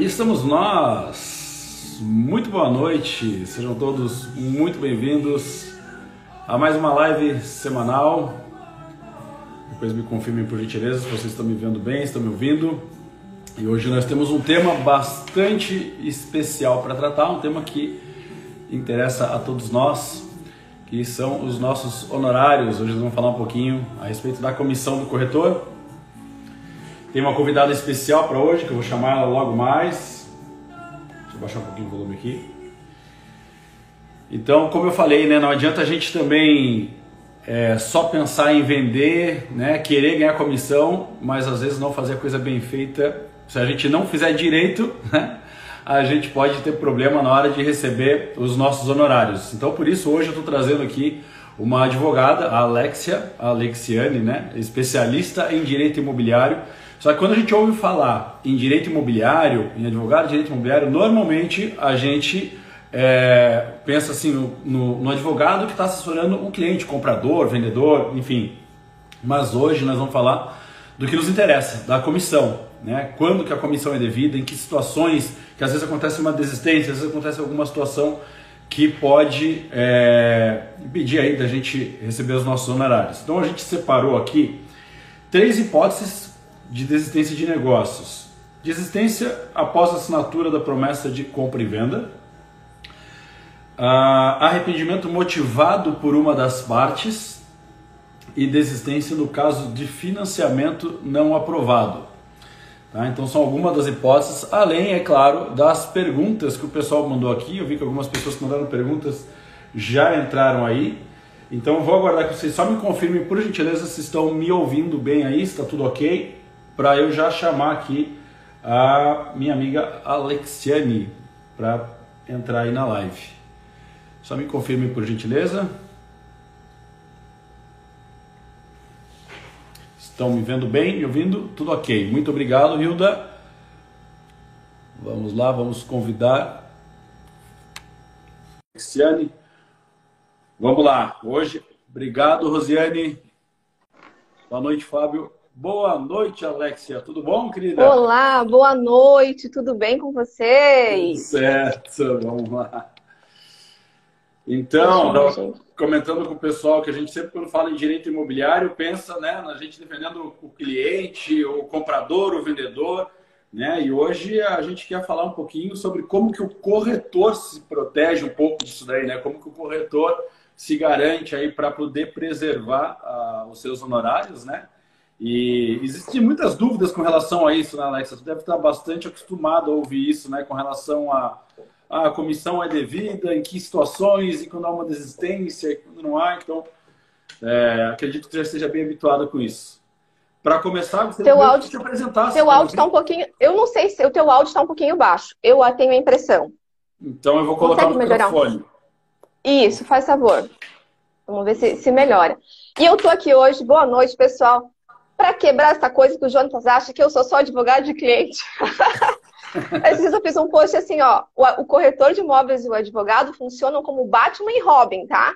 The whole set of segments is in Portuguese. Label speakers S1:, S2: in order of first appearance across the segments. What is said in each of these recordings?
S1: Aí estamos nós. Muito boa noite, sejam todos muito bem-vindos a mais uma live semanal. Depois me confirmem por gentileza se vocês estão me vendo bem, estão me ouvindo. E hoje nós temos um tema bastante especial para tratar, um tema que interessa a todos nós, que são os nossos honorários. Hoje nós vamos falar um pouquinho a respeito da comissão do corretor tem uma convidada especial para hoje, que eu vou chamar ela logo mais. Deixa eu baixar um pouquinho o volume aqui. Então, como eu falei, né, não adianta a gente também é, só pensar em vender, né, querer ganhar comissão, mas às vezes não fazer a coisa bem feita. Se a gente não fizer direito, né, a gente pode ter problema na hora de receber os nossos honorários. Então, por isso, hoje eu estou trazendo aqui uma advogada, a Alexia, a Alexiane, né, especialista em direito imobiliário só que quando a gente ouve falar em direito imobiliário, em advogado de direito imobiliário, normalmente a gente é, pensa assim no, no, advogado que está assessorando o cliente, comprador, vendedor, enfim. Mas hoje nós vamos falar do que nos interessa, da comissão. Né? Quando que a comissão é devida, em que situações, que às vezes acontece uma desistência, às vezes acontece alguma situação que pode é, impedir aí da gente receber os nossos honorários. Então a gente separou aqui três hipóteses de desistência de negócios. Desistência após a assinatura da promessa de compra e venda. Uh, arrependimento motivado por uma das partes e desistência no caso de financiamento não aprovado. Tá? Então são algumas das hipóteses, além, é claro, das perguntas que o pessoal mandou aqui. Eu vi que algumas pessoas que mandaram perguntas já entraram aí. Então vou aguardar que vocês só me confirmem, por gentileza, se estão me ouvindo bem aí, se está tudo ok para eu já chamar aqui a minha amiga Alexiane para entrar aí na live. Só me confirme por gentileza. Estão me vendo bem, me ouvindo? Tudo ok. Muito obrigado, Hilda. Vamos lá, vamos convidar Alexiane. Vamos lá. Hoje, obrigado, Rosiane. Boa noite, Fábio. Boa noite, Alexia. Tudo bom, querida?
S2: Olá, boa noite. Tudo bem com vocês?
S1: Tudo certo, vamos lá. Então, comentando com o pessoal que a gente sempre, quando fala em direito imobiliário, pensa né, na gente defendendo o cliente, o comprador, o vendedor. Né? E hoje a gente quer falar um pouquinho sobre como que o corretor se protege um pouco disso daí, né? Como que o corretor se garante aí para poder preservar uh, os seus honorários, né? E existem muitas dúvidas com relação a isso, né, Alexa? Você deve estar bastante acostumado a ouvir isso, né, com relação a, a comissão é devida, em que situações, e quando há uma desistência, e quando não há. Então, é, acredito que já esteja bem habituada com isso. Para começar, você
S2: teu áudio, te apresentar. Teu áudio está um pouquinho. Eu não sei se o teu áudio está um pouquinho baixo. Eu tenho a impressão.
S1: Então eu vou colocar Consegue no microfone.
S2: Isso, faz favor. Vamos ver se, se melhora. E eu tô aqui hoje. Boa noite, pessoal para quebrar essa coisa que o Jonatas acha que eu sou só advogado de cliente. Às vezes eu fiz um post assim, ó, o, corretor de imóveis e o advogado funcionam como Batman e Robin, tá?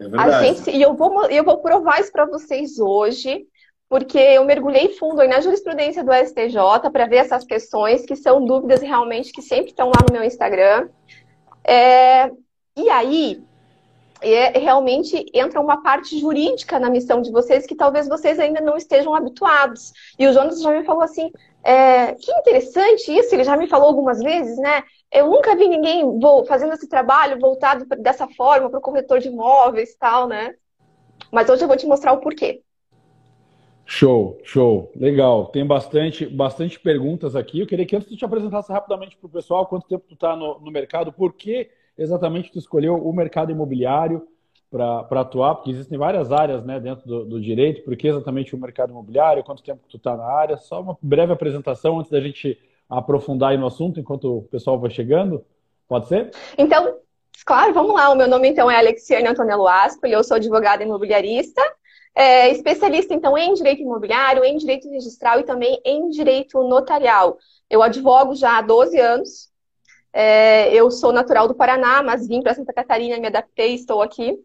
S2: É verdade. A gente, e eu vou, eu vou provar isso para vocês hoje, porque eu mergulhei fundo aí na jurisprudência do STJ para ver essas questões que são dúvidas realmente que sempre estão lá no meu Instagram. É, e aí, é, realmente entra uma parte jurídica na missão de vocês que talvez vocês ainda não estejam habituados. E o Jonas já me falou assim, é, que interessante isso, ele já me falou algumas vezes, né? Eu nunca vi ninguém fazendo esse trabalho voltado dessa forma para o corretor de imóveis e tal, né? Mas hoje eu vou te mostrar o porquê.
S1: Show, show, legal. Tem bastante, bastante perguntas aqui. Eu queria que antes tu te apresentasse rapidamente para o pessoal quanto tempo tu está no, no mercado, por que exatamente tu escolheu o mercado imobiliário para atuar? Porque existem várias áreas né, dentro do, do, direito. Por que exatamente o mercado imobiliário? Quanto tempo tu está na área? Só uma breve apresentação antes da gente aprofundar no assunto, enquanto o pessoal vai chegando. Pode ser?
S2: Então, claro, vamos lá. O meu nome, então, é Alexiane Antonello Asco. Eu sou advogada imobiliarista. É, especialista, então, em direito imobiliário, em direito registral e também em direito notarial. Eu advogo já há 12 anos, é, eu sou natural do Paraná, mas vim para Santa Catarina, me adaptei, estou aqui.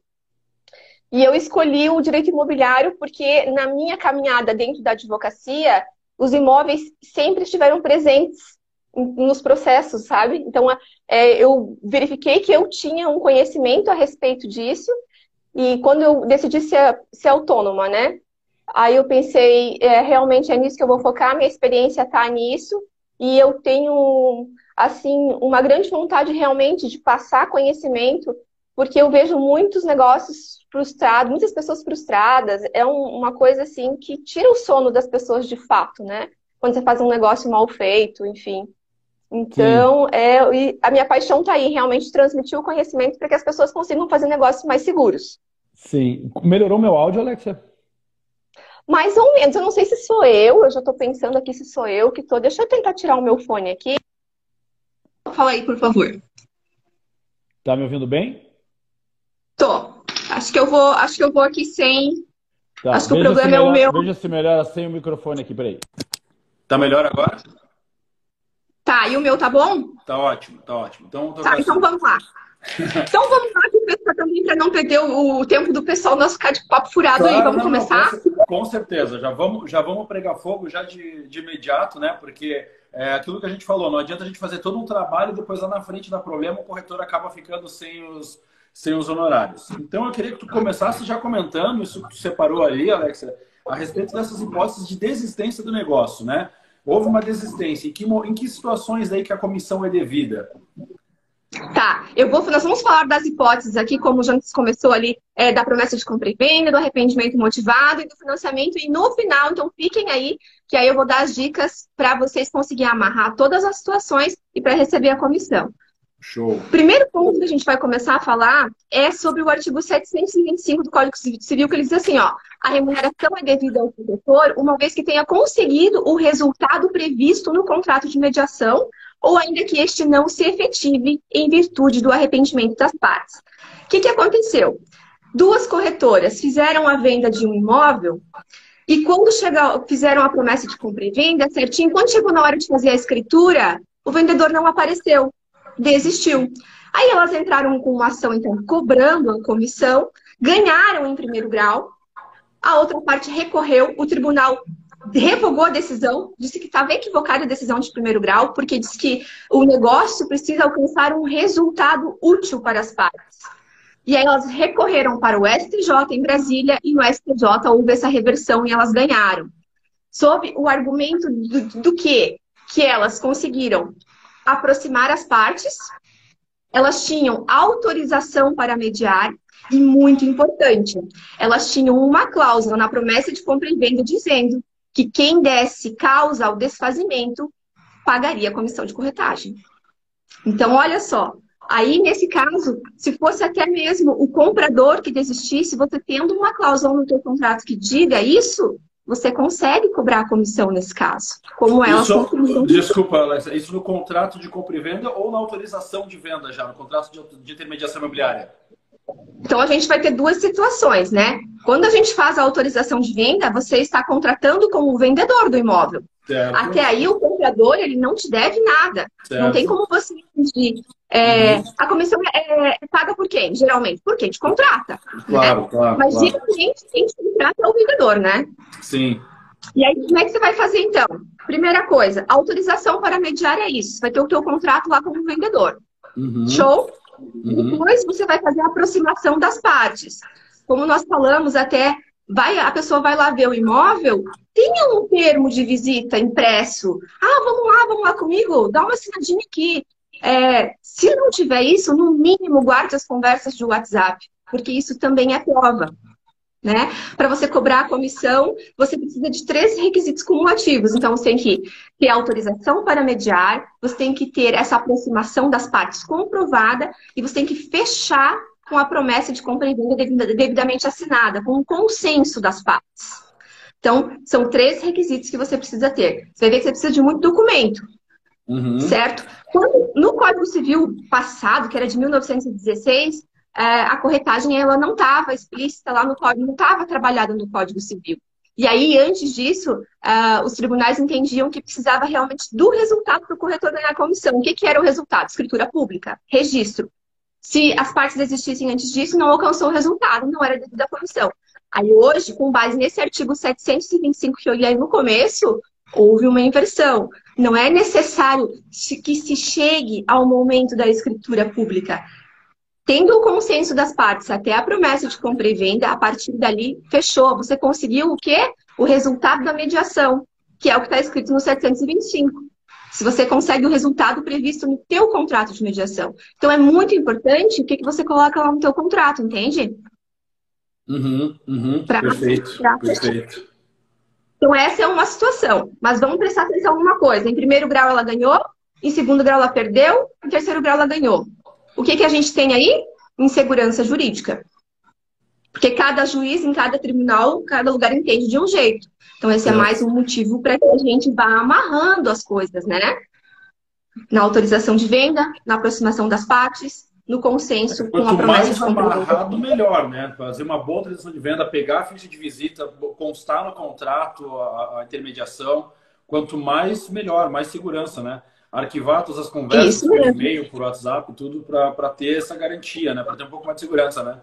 S2: E eu escolhi o direito imobiliário porque na minha caminhada dentro da advocacia, os imóveis sempre estiveram presentes nos processos, sabe? Então, é, eu verifiquei que eu tinha um conhecimento a respeito disso e quando eu decidi ser, ser autônoma, né? Aí eu pensei, é, realmente é nisso que eu vou focar, minha experiência está nisso e eu tenho, assim, uma grande vontade realmente de passar conhecimento, porque eu vejo muitos negócios frustrados, muitas pessoas frustradas, é um, uma coisa, assim, que tira o sono das pessoas de fato, né? Quando você faz um negócio mal feito, enfim. Então, é, a minha paixão está aí, realmente transmitir o conhecimento para que as pessoas consigam fazer negócios mais seguros.
S3: Sim. Melhorou meu áudio, Alexia?
S2: Mais ou menos. Eu não sei se sou eu, eu já estou pensando aqui se sou eu que estou. Deixa eu tentar tirar o meu fone aqui. Fala aí, por favor.
S3: Tá me ouvindo bem?
S2: Tô. Acho que eu vou, acho que eu vou aqui sem.
S3: Tá. Acho que veja o problema melhor, é o meu. Veja se melhora sem o microfone aqui, peraí.
S1: Tá melhor agora?
S2: Tá, e o meu tá bom?
S1: Tá ótimo, tá ótimo. Então,
S2: tá, então vamos lá. então vamos lá pessoal também para não perder o, o, tempo do pessoal não ficar de papo furado claro, aí. Vamos não, começar?
S1: Não, com certeza, já vamos, já vamos pregar fogo já de, de imediato, né? Porque é aquilo que a gente falou, não adianta a gente fazer todo um trabalho e depois lá na frente dá problema, o corretor acaba ficando sem os, sem os honorários. Então eu queria que tu começasse já comentando, isso que tu separou ali, Alexa, a respeito dessas hipóteses de desistência do negócio, né? houve uma desistência, em que, em que situações aí que a comissão é devida?
S2: Tá, eu vou, nós vamos falar das hipóteses aqui, como já começou ali, é, da promessa de compra e venda, do arrependimento motivado e do financiamento. E no final, então fiquem aí, que aí eu vou dar as dicas para vocês conseguirem amarrar todas as situações e para receber a comissão.
S1: Show.
S2: Primeiro ponto que a gente vai começar a falar é sobre o artigo 725 do Código Civil, que ele diz assim, ó, a remuneração é devida ao corretor uma vez que tenha conseguido o resultado previsto no contrato de mediação ou ainda que este não se efetive em virtude do arrependimento das partes. O que, que aconteceu? Duas corretoras fizeram a venda de um imóvel e quando chegou, fizeram a promessa de compra e venda certinho, quando chegou na hora de fazer a escritura, o vendedor não apareceu desistiu. Aí elas entraram com uma ação, então, cobrando a comissão, ganharam em primeiro grau, a outra parte recorreu, o tribunal revogou a decisão, disse que estava equivocada a decisão de primeiro grau, porque disse que o negócio precisa alcançar um resultado útil para as partes. E aí elas recorreram para o STJ em Brasília e no STJ houve essa reversão e elas ganharam. Sob o argumento do, do que? Que elas conseguiram aproximar as partes, elas tinham autorização para mediar e, muito importante, elas tinham uma cláusula na promessa de compra e venda dizendo que quem desse causa ao desfazimento pagaria a comissão de corretagem. Então, olha só, aí nesse caso, se fosse até mesmo o comprador que desistisse, você tendo uma cláusula no seu contrato que diga isso, você consegue cobrar a comissão nesse caso. Como ela
S1: isso, Desculpa, Alexa, isso no contrato de compra e venda ou na autorização de venda já, no contrato de, de intermediação imobiliária?
S2: Então a gente vai ter duas situações, né? Quando a gente faz a autorização de venda, você está contratando como vendedor do imóvel. Certo. Até aí o comprador ele não te deve nada. Certo. Não tem como você pedir. É, a comissão é, é, paga por quem? Geralmente por quem te contrata.
S1: Claro, né? claro.
S2: Mas
S1: claro.
S2: geralmente quem te contrata é o vendedor, né?
S1: Sim.
S2: E aí, como é que você vai fazer então? Primeira coisa, autorização para mediar é isso. Vai ter o teu contrato lá como vendedor. Uhum. Show? Uhum. Depois você vai fazer a aproximação das partes. Como nós falamos até vai, a pessoa vai lá ver o imóvel, tenha um termo de visita impresso. Ah, vamos lá, vamos lá comigo, dá uma assinadinha aqui. É, se não tiver isso, no mínimo guarde as conversas de WhatsApp, porque isso também é prova. Né? Para você cobrar a comissão, você precisa de três requisitos cumulativos. Então, você tem que ter autorização para mediar, você tem que ter essa aproximação das partes comprovada e você tem que fechar com a promessa de compra e venda devidamente assinada, com o consenso das partes. Então, são três requisitos que você precisa ter. Você vai ver que você precisa de muito documento, uhum. certo? Quando, no Código Civil passado, que era de 1916, é, a corretagem ela não estava explícita lá no código, não estava trabalhada no Código Civil. E aí, antes disso, uh, os tribunais entendiam que precisava realmente do resultado para o corretor ganhar a comissão. O que, que era o resultado? Escritura pública, registro. Se as partes existissem antes disso, não alcançou o resultado, não era devido à comissão. Aí hoje, com base nesse artigo 725 que eu li aí no começo, houve uma inversão. Não é necessário que se chegue ao momento da escritura pública. Tendo o consenso das partes até a promessa de compra e venda, a partir dali fechou. Você conseguiu o quê? O resultado da mediação, que é o que está escrito no 725. Se você consegue o resultado previsto no teu contrato de mediação. Então é muito importante o que, que você coloca lá no teu contrato, entende?
S1: Uhum, uhum, pra, perfeito, pra perfeito.
S2: Então essa é uma situação. Mas vamos prestar atenção numa coisa. Em primeiro grau ela ganhou, em segundo grau ela perdeu, em terceiro grau ela ganhou. O que, que a gente tem aí? Insegurança jurídica. Porque cada juiz, em cada tribunal, cada lugar entende de um jeito. Então, esse é, mais um motivo para que a gente vá amarrando as coisas, né? Na autorização de venda, na aproximação das partes, no consenso
S1: Quanto com a promessa mais de amarrado, melhor, né? Fazer uma boa autorização de venda, pegar a ficha de visita, constar no contrato a, a intermediação. Quanto mais, melhor, mais segurança, né? Arquivar todas as conversas por e-mail, por WhatsApp, tudo para ter essa garantia, né? Para ter um pouco mais de segurança, né?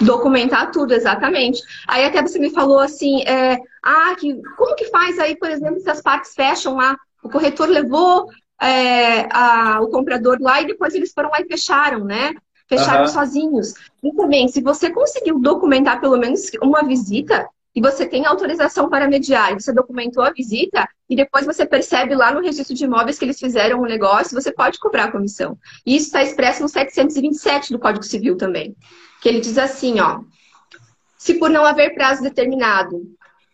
S2: Documentar tudo, exatamente. Aí até você me falou assim, é, ah, que, como que faz aí, por exemplo, se as partes fecham lá, o corretor levou é, a, o comprador lá e depois eles foram lá e fecharam, né? Fecharam uhum. sozinhos. E também, se você conseguiu documentar pelo menos uma visita, e você tem autorização para mediar, você documentou a visita, e depois você percebe lá no registro de imóveis que eles fizeram o um negócio, você pode cobrar a comissão. E isso está expresso no 727 do Código Civil também que ele diz assim, ó. Se por não haver prazo determinado,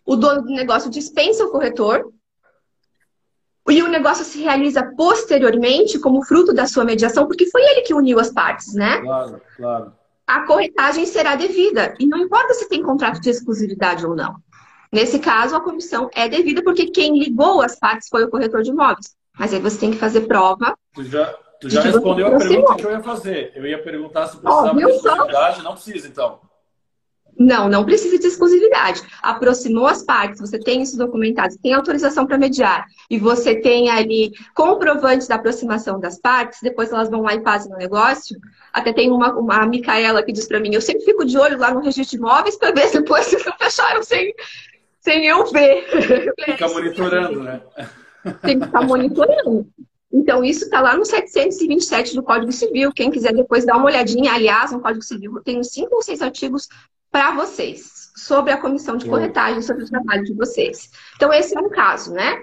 S2: o dono do negócio dispensa o corretor e o negócio se realiza posteriormente como fruto da sua mediação, porque foi ele que uniu as partes, né?
S1: Claro, claro.
S2: A corretagem será devida. E não importa se tem contrato de exclusividade ou não. Nesse caso, a comissão é devida porque quem ligou as partes foi o corretor de imóveis. Mas aí você tem que fazer prova.
S1: Tu já, Tu já respondeu a pergunta que eu ia fazer. Eu ia perguntar se precisava oh, de exclusividade. Não precisa, então.
S2: Não, não precisa de exclusividade. Aproximou as partes, você tem isso documentado, tem autorização para mediar, e você tem ali comprovantes da aproximação das partes, depois elas vão lá e fazem o negócio. Até tem uma, uma Micaela que diz para mim, eu sempre fico de olho lá no registro de imóveis para ver se depois vocês não fecharam sem, sem eu ver.
S1: Fica monitorando, né?
S2: Tem que ficar monitorando. Então, isso está lá no 727 do Código Civil. Quem quiser depois dar uma olhadinha, aliás, no Código Civil, eu tenho cinco ou seis artigos para vocês sobre a comissão de corretagem, sobre o trabalho de vocês. Então, esse é um caso, né?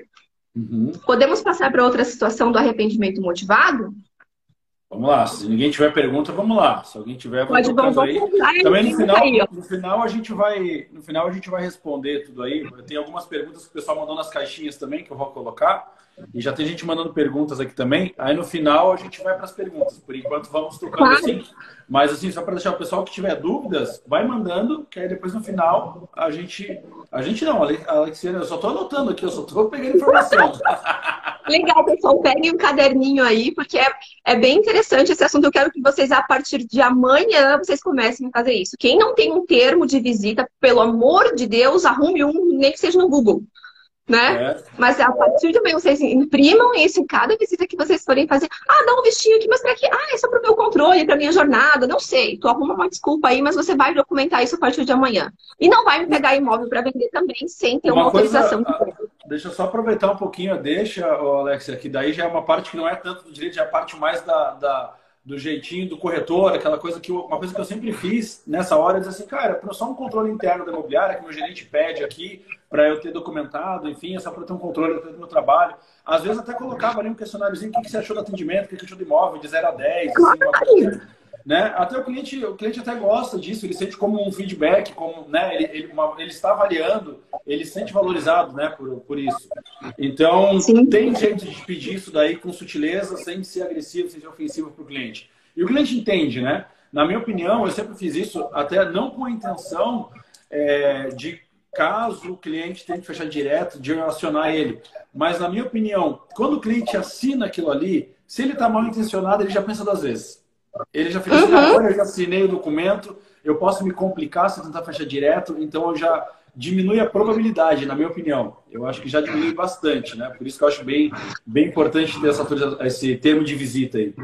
S2: Uhum. Podemos passar para outra situação do arrependimento motivado?
S1: Vamos lá, se ninguém tiver pergunta, vamos lá. Se alguém tiver, vai Pode, vamos, aí. Também no final, aí, no final a gente vai, no final a gente vai responder tudo aí. Tem algumas perguntas que o pessoal mandou nas caixinhas também que eu vou colocar. E já tem gente mandando perguntas aqui também. Aí no final a gente vai para as perguntas. Por enquanto vamos tocando claro. assim. Mas assim, só para deixar o pessoal que tiver dúvidas, vai mandando, que aí depois no final a gente, a gente não, a Alexiana, eu só estou anotando aqui, eu só estou pegando informação.
S2: Legal, pessoal. Peguem um caderninho aí, porque é, é bem interessante esse assunto. Eu quero que vocês, a partir de amanhã, vocês comecem a fazer isso. Quem não tem um termo de visita, pelo amor de Deus, arrume um, nem que seja no Google. Né? É. Mas a partir de amanhã vocês imprimam isso em cada visita que vocês forem fazer. Ah, dá um vestinho aqui, mas para quê? Ah, é só para o meu controle, para minha jornada. Não sei. Tu arruma uma desculpa aí, mas você vai documentar isso a partir de amanhã. E não vai me pegar imóvel para vender também sem ter uma, uma autorização. Coisa,
S1: Deixa eu só aproveitar um pouquinho, deixa, Alexia, que daí já é uma parte que não é tanto do direito, já é a parte mais da, da do jeitinho do corretor, aquela coisa que eu, uma coisa que eu sempre fiz nessa hora, é dizer assim, cara, é só um controle interno da imobiliária que meu gerente pede aqui para eu ter documentado, enfim, é só para ter um controle do meu trabalho. Às vezes até colocava ali um questionáriozinho, o que, que você achou do atendimento, o que, que achou do imóvel, de 0 a 10, assim, uma coisa né? Até o cliente, o cliente até gosta disso, ele sente como um feedback, como, né? Ele, ele, uma, ele está avaliando, ele se sente valorizado, né? Por, por isso. Então, Sim. tem jeito de pedir isso daí com sutileza, sem ser agressivo, sem ser ofensivo para o cliente. E o cliente entende, né? Na minha opinião, eu sempre fiz isso até não com a intenção é, de caso o cliente tenha que fechar direto, de eu acionar ele. Mas, na minha opinião, quando o cliente assina aquilo ali, se ele está mal intencionado, ele já pensa duas vezes. Ele já fez assim, uhum. agora eu já assinei o documento, eu posso me complicar se tentar fechar direto, então eu já diminui a probabilidade, na minha opinião. Eu acho que já diminui bastante, né? Por isso que eu acho bem, bem importante ter essa, esse termo de visita aí.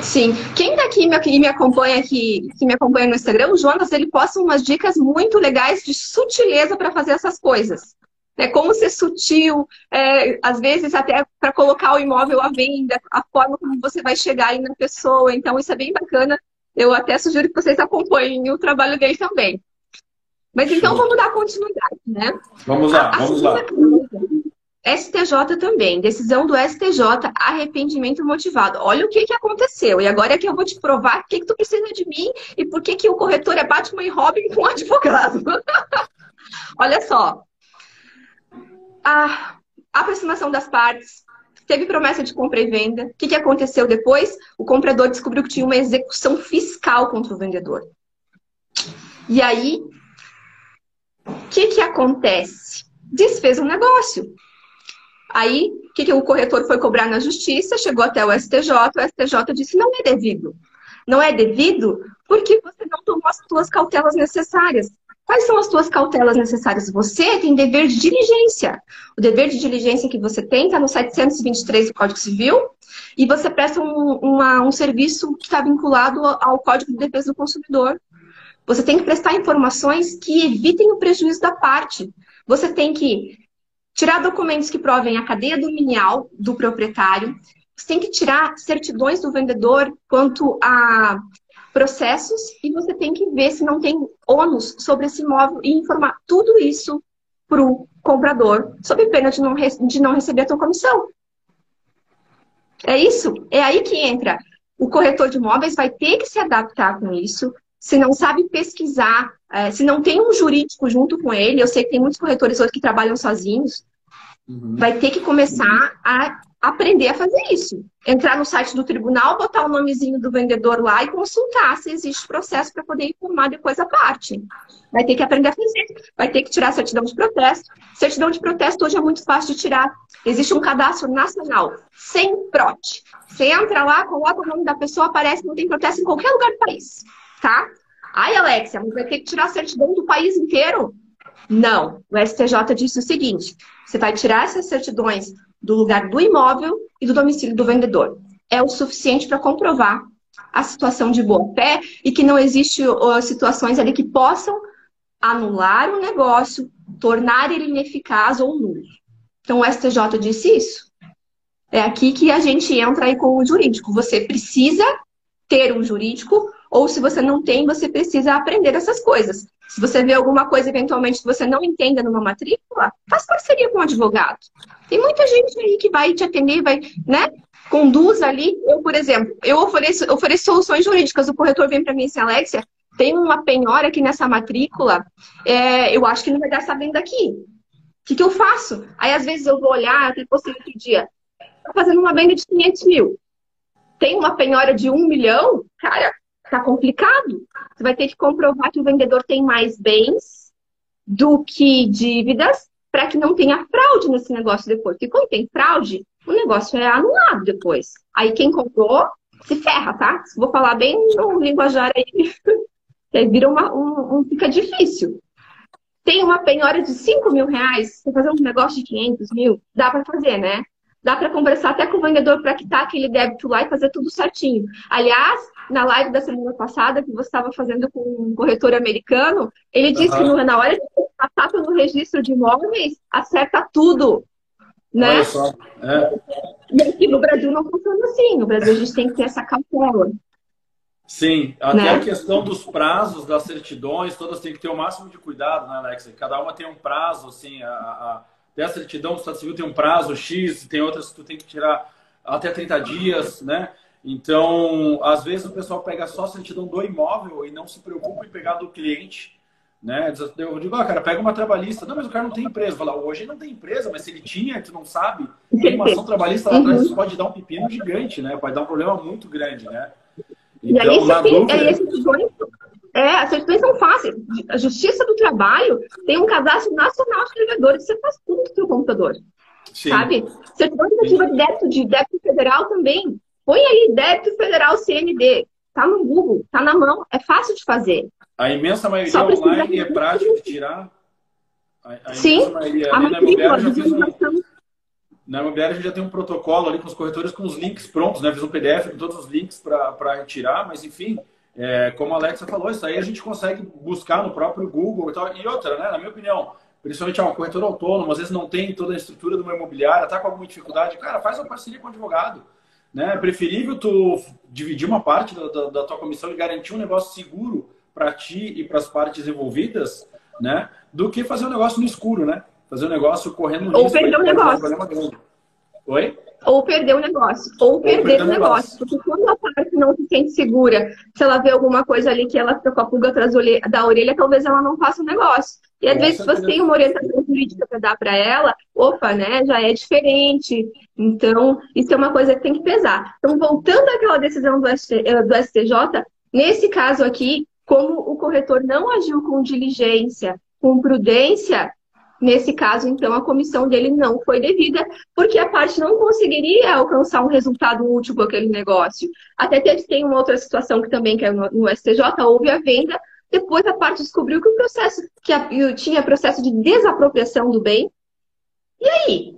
S2: Sim. Quem tá aqui e me acompanha aqui, que me acompanha no Instagram, o Jonas, ele posta umas dicas muito legais de sutileza para fazer essas coisas. Né? Como ser sutil, é, às vezes até para colocar o imóvel à venda, a forma como você vai chegar aí na pessoa. Então, isso é bem bacana. Eu até sugiro que vocês acompanhem o trabalho dele também. Mas então vamos dar continuidade, né?
S1: Vamos lá, a, vamos lá.
S2: STJ também, decisão do STJ, arrependimento motivado. Olha o que, que aconteceu. E agora é que eu vou te provar o que, que tu precisa de mim e por que, que o corretor é Batman e Robin com advogado. Olha só. A aproximação das partes, teve promessa de compra e venda. O que, que aconteceu depois? O comprador descobriu que tinha uma execução fiscal contra o vendedor. E aí, o que, que acontece? Desfez um negócio. Aí, o que, que o corretor foi cobrar na justiça? Chegou até o STJ, o STJ disse: não é devido. Não é devido porque você não tomou as suas cautelas necessárias. Quais são as suas cautelas necessárias? Você tem dever de diligência. O dever de diligência que você tem está no 723 do Código Civil e você presta um, uma, um serviço que está vinculado ao Código de Defesa do Consumidor. Você tem que prestar informações que evitem o prejuízo da parte. Você tem que tirar documentos que provem a cadeia dominial do proprietário. Você tem que tirar certidões do vendedor quanto a processos e você tem que ver se não tem ônus sobre esse imóvel e informar tudo isso para o comprador, sob pena de não, de não receber a tua comissão. É isso? É aí que entra. O corretor de imóveis vai ter que se adaptar com isso. Se não sabe pesquisar, é, se não tem um jurídico junto com ele, eu sei que tem muitos corretores hoje que trabalham sozinhos, uhum. vai ter que começar a aprender a fazer isso. Entrar no site do tribunal, botar o nomezinho do vendedor lá e consultar se existe processo para poder informar depois a parte. Vai ter que aprender a fazer. Vai ter que tirar certidão de protesto. Certidão de protesto hoje é muito fácil de tirar. Existe um cadastro nacional, sem prote. Você entra lá, coloca o nome da pessoa, aparece, não tem protesto em qualquer lugar do país. Tá? Ai, Alexia, mas vai ter que tirar certidão do país inteiro? Não. O STJ disse o seguinte: você vai tirar essas certidões do lugar do imóvel e do domicílio do vendedor. É o suficiente para comprovar a situação de boa fé e que não existe situações ali que possam anular o negócio, tornar ele ineficaz ou nulo. Então o STJ disse isso. É aqui que a gente entra aí com o jurídico. Você precisa ter um jurídico ou se você não tem, você precisa aprender essas coisas. Se você vê alguma coisa eventualmente que você não entenda numa matrícula, faz parceria com um advogado. Tem muita gente aí que vai te atender, vai, né? Conduz ali. Eu, por exemplo, eu ofereço, ofereço soluções jurídicas. O corretor vem para mim e assim, Alexia, tem uma penhora aqui nessa matrícula, é, eu acho que não vai dar sabendo daqui. O que, que eu faço? Aí, às vezes, eu vou olhar, até postei outro dia, tá fazendo uma venda de 500 mil. Tem uma penhora de um milhão, cara, tá complicado. Você vai ter que comprovar que o vendedor tem mais bens do que dívidas para que não tenha fraude nesse negócio depois. Porque quando tem fraude, o negócio é anulado depois. Aí quem comprou se ferra, tá? Vou falar bem no linguajar aí, aí vira uma, um, um, fica difícil. Tem uma penhora de 5 mil reais, você fazer um negócio de 500 mil, dá para fazer, né? Dá para conversar até com o vendedor para quitar aquele débito lá e fazer tudo certinho. Aliás, na live da semana passada, que você estava fazendo com um corretor americano, ele disse uhum. que na hora de passar pelo registro de imóveis, acerta tudo. Né? Olha só. É. E aqui no Brasil não funciona assim. No Brasil a gente tem que ter essa cautela.
S1: Sim, até né? a questão dos prazos das certidões, todas têm que ter o máximo de cuidado, né, Alex? Cada uma tem um prazo, assim, a, a, a certidão do Estado Civil tem um prazo X, tem outras que tu tem que tirar até 30 dias, né? Então, às vezes o pessoal pega só a certidão do imóvel e não se preocupa em pegar do cliente. Né? Eu digo, ah, cara, pega uma trabalhista. Não, mas o cara não tem empresa. Fala, hoje não tem empresa, mas se ele tinha, tu não sabe, tem uma ação trabalhista lá atrás, isso pode dar um pepino gigante, né? Pode dar um problema muito grande, né?
S2: Então, e aí, na dúvida... é, é, as certidões são fáceis. A Justiça do Trabalho tem um cadastro nacional de devedores, você faz tudo no seu computador. Sim. Sabe? Certidão de débito de débito federal também. Põe aí débito federal CND. Tá no Google, tá na mão, é fácil de fazer.
S1: A imensa maioria online é prático de tirar. A, a Sim, maioria, a na fiz um, na imobiliária a gente já tem um protocolo ali com os corretores com os links prontos, né? Fiz um PDF com todos os links para retirar, mas enfim, é, como a Alexa falou, isso aí a gente consegue buscar no próprio Google e tal. E outra, né? Na minha opinião, principalmente é um corretor autônomo, às vezes não tem toda a estrutura de uma imobiliária, está com alguma dificuldade, cara, faz uma parceria com o advogado. Né? É preferível tu dividir uma parte da, da, da tua comissão e garantir um negócio seguro para ti e para as partes envolvidas, né? Do que fazer um negócio no escuro, né? Fazer um negócio correndo
S2: no Ou perder o negócio.
S1: Oi?
S2: Ou perder o negócio. Ou, ou perder, o negócio. negócio. Porque quando a parte não se sente segura, se ela vê alguma coisa ali que ela fica com a pulga atrás da orelha, talvez ela não faça o negócio. E às vezes, se você tem uma orientação jurídica para dar para ela, opa, né, já é diferente. Então, isso é uma coisa que tem que pesar. Então, voltando àquela decisão do, ST, eh, STJ, nesse caso aqui, como o corretor não agiu com diligência, com prudência, Nesse caso, então, a comissão dele não foi devida, porque a parte não conseguiria alcançar um resultado útil com aquele negócio. Até tem uma outra situação que também é no STJ, houve a venda, depois a parte descobriu que o processo, que a, tinha processo de desapropriação do bem. E aí?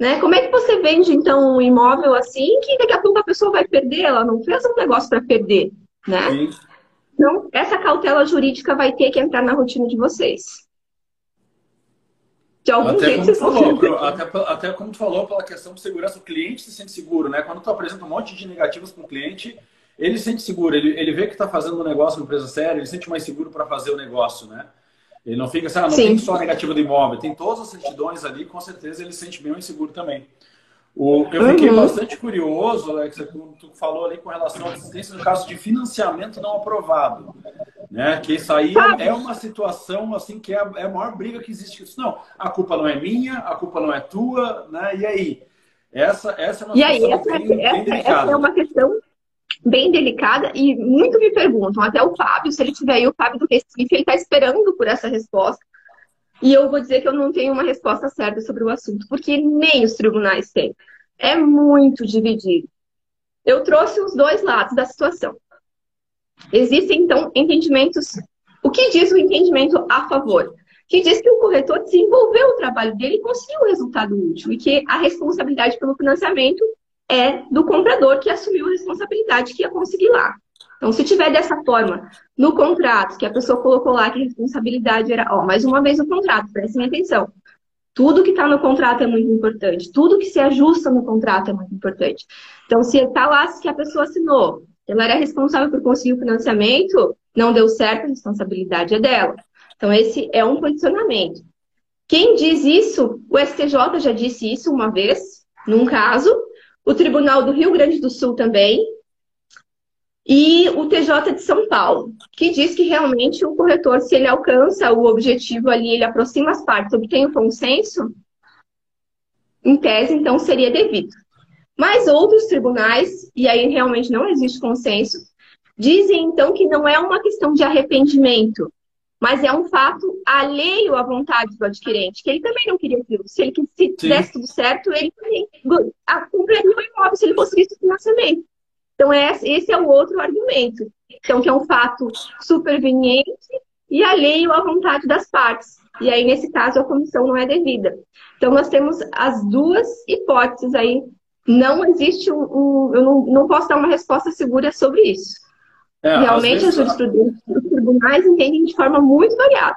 S2: Né? Como é que você vende, então, um imóvel assim que daqui a pouco a pessoa vai perder? Ela não fez um negócio para perder, né? Sim. Então, essa cautela jurídica vai ter que entrar na rotina de vocês.
S1: De algum até jeito como falou, até, até, como tu falou, pela questão de segurança, o cliente se sente seguro, né? Quando tu apresenta um monte de negativas para o cliente, ele se sente seguro, ele, ele vê que está fazendo um negócio, uma empresa séria, ele se sente mais seguro para fazer o negócio, né? Ele não fica assim, ah, não Sim. tem só a negativa do imóvel, tem todas as certidões ali, com certeza ele se sente bem mais seguro também. O, eu fiquei uhum. bastante curioso, Alex, quando tu falou ali com relação à existência do caso de financiamento não aprovado né? Que isso aí é uma situação assim que é a, é a maior briga que existe. Não, a culpa não é minha, a culpa não é tua, né? E aí? Essa, essa é uma
S2: e aí, essa, bem, essa, bem essa é uma questão bem delicada e muito me perguntam, até o Fábio, se ele tiver aí, o Fábio do Recife, ele está esperando por essa resposta. E eu vou dizer que eu não tenho uma resposta certa sobre o assunto, porque nem os tribunais têm. É muito dividido. Eu trouxe os dois lados da situação. Existem, então, entendimentos. O que diz o entendimento a favor? Que diz que o corretor desenvolveu o trabalho dele e conseguiu o resultado útil, e que a responsabilidade pelo financiamento é do comprador que assumiu a responsabilidade que ia conseguir lá. Então, se tiver dessa forma no contrato, que a pessoa colocou lá que a responsabilidade era, ó, mais uma vez o contrato, prestem atenção. Tudo que está no contrato é muito importante. Tudo que se ajusta no contrato é muito importante. Então, se está lá que a pessoa assinou, ela era responsável por conseguir o financiamento, não deu certo, a responsabilidade é dela. Então, esse é um posicionamento. Quem diz isso, o STJ já disse isso uma vez, num caso, o Tribunal do Rio Grande do Sul também, e o TJ de São Paulo, que diz que realmente o corretor, se ele alcança o objetivo ali, ele aproxima as partes, obtém o consenso, em tese, então, seria devido. Mas outros tribunais, e aí realmente não existe consenso, dizem então que não é uma questão de arrependimento, mas é um fato alheio à vontade do adquirente, que ele também não queria aquilo. Se ele se desse tudo certo, ele também compraria o imóvel se ele conseguisse o financiamento. Então, esse é o outro argumento. Então, que é um fato superveniente e alheio à vontade das partes. E aí, nesse caso, a comissão não é devida. Então, nós temos as duas hipóteses aí não existe um. um eu não, não, posso dar uma resposta segura sobre isso. É, Realmente, dos tribunais entendem de forma muito variada.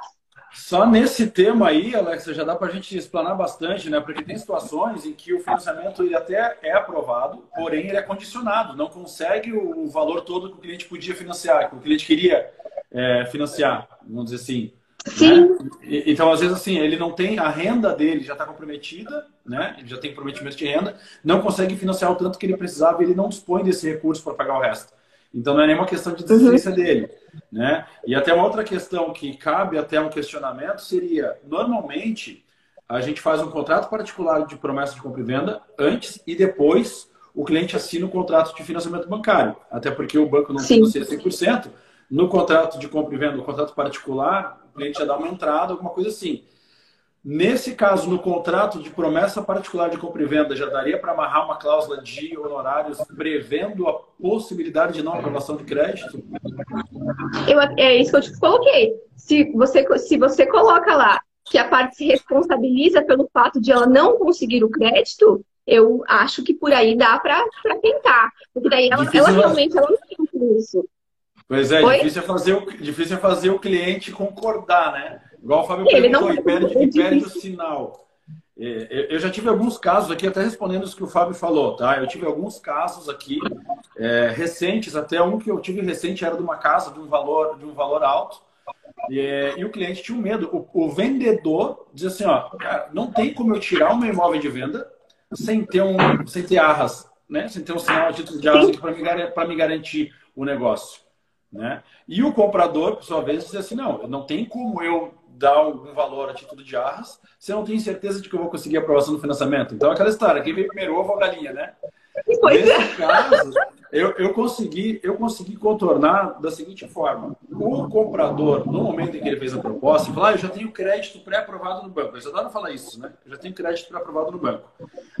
S1: Só nesse tema aí, Alexa, já dá para a gente explanar bastante, né? Porque tem situações em que o financiamento ele até é aprovado, porém ele é condicionado, não consegue o valor todo que o cliente podia financiar, que o cliente queria é, financiar, vamos dizer assim.
S2: Sim. Né?
S1: Então, às vezes, assim, ele não tem, a renda dele já está comprometida, né? Ele já tem comprometimento de renda, não consegue financiar o tanto que ele precisava e ele não dispõe desse recurso para pagar o resto. Então, não é nenhuma questão de desistência uhum. dele, né? E até uma outra questão que cabe até um questionamento seria, normalmente, a gente faz um contrato particular de promessa de compra e venda antes e depois o cliente assina o contrato de financiamento bancário. Até porque o banco não financia 100%. No contrato de compra e venda, no contrato particular, o cliente já dá uma entrada, alguma coisa assim. Nesse caso, no contrato de promessa particular de compra e venda, já daria para amarrar uma cláusula de honorários prevendo a possibilidade de não aprovação de crédito?
S2: Eu, é isso que eu te coloquei. Se você, se você coloca lá que a parte se responsabiliza pelo fato de ela não conseguir o crédito, eu acho que por aí dá para tentar. Porque daí ela, ela realmente ela não tem isso.
S1: Pois é, difícil é, fazer o, difícil é fazer o cliente concordar, né? Igual o Fábio ele perguntou, não... e perde, e perde o sinal. É, eu já tive alguns casos aqui, até respondendo isso que o Fábio falou, tá? Eu tive alguns casos aqui é, recentes, até um que eu tive recente era de uma casa de um valor, de um valor alto, e, é, e o cliente tinha um medo. O, o vendedor dizia assim, ó, não tem como eu tirar o meu imóvel de venda sem ter um, sem ter arras, né? Sem ter um sinal a título de arras para me, me garantir o negócio, né? E o comprador, por sua vez, dizia assim, não, não tem como eu dar algum valor a título de arras se eu não tenho certeza de que eu vou conseguir a aprovação do financiamento. Então, aquela história, quem veio primeiro, ovo ou galinha, né? Pois Nesse é. caso, eu, eu, consegui, eu consegui contornar da seguinte forma. O comprador, no momento em que ele fez a proposta, falou, ah, eu já tenho crédito pré-aprovado no banco. Eles adoram falar isso, né? Eu já tenho crédito pré-aprovado no banco.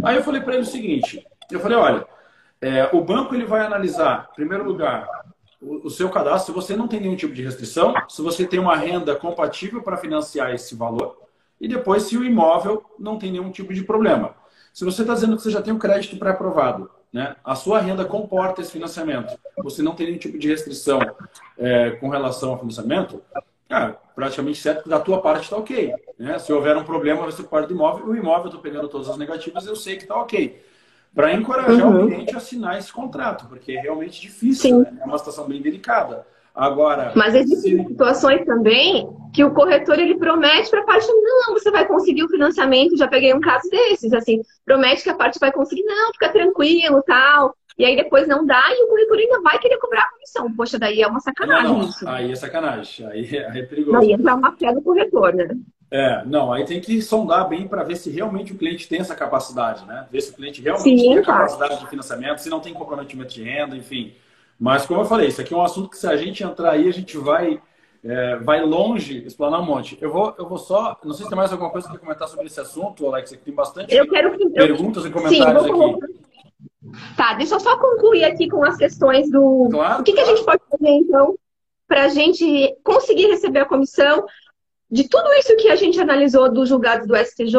S1: Aí eu falei para ele o seguinte, eu falei, olha, é, o banco ele vai analisar, em primeiro lugar, o, o seu cadastro, se você não tem nenhum tipo de restrição, se você tem uma renda compatível para financiar esse valor, e depois se o imóvel não tem nenhum tipo de problema. Se você está dizendo que você já tem um crédito pré-aprovado, né? a sua renda comporta esse financiamento, você não tem nenhum tipo de restrição é, com relação ao financiamento, ah, praticamente certo que da tua parte está ok. Né? Se houver um problema, você parte do imóvel, o imóvel, estou pegando todas as negativas, eu sei que está ok. Para encorajar uhum. o cliente a assinar esse contrato, porque é realmente difícil, né? é uma situação bem delicada. Agora.
S2: Mas existem se... situações também que o corretor ele promete para a parte, não, você vai conseguir o financiamento. Já peguei um caso desses, assim, promete que a parte vai conseguir, não, fica tranquilo, tal. E aí depois não dá e o corretor ainda vai querer cobrar a comissão. Poxa, daí é uma sacanagem não, não.
S1: Aí é sacanagem, aí é, aí é perigoso.
S2: Aí entra uma fé do corretor, né?
S1: É, não, aí tem que sondar bem para ver se realmente o cliente tem essa capacidade, né? Ver se o cliente realmente Sim, tem a capacidade de financiamento, se não tem comprometimento de renda, enfim. Mas, como eu falei, isso aqui é um assunto que se a gente entrar aí, a gente vai, é, vai longe explanar um monte. Eu vou, eu vou só. Não sei se tem mais alguma coisa para comentar sobre esse assunto, Alex, que tem bastante eu quero, perguntas eu, e comentários sim, aqui.
S2: Tá, deixa eu só concluir aqui com as questões do. Claro, o que, claro. que a gente pode fazer, então, para a gente conseguir receber a comissão? De tudo isso que a gente analisou dos julgados do STJ,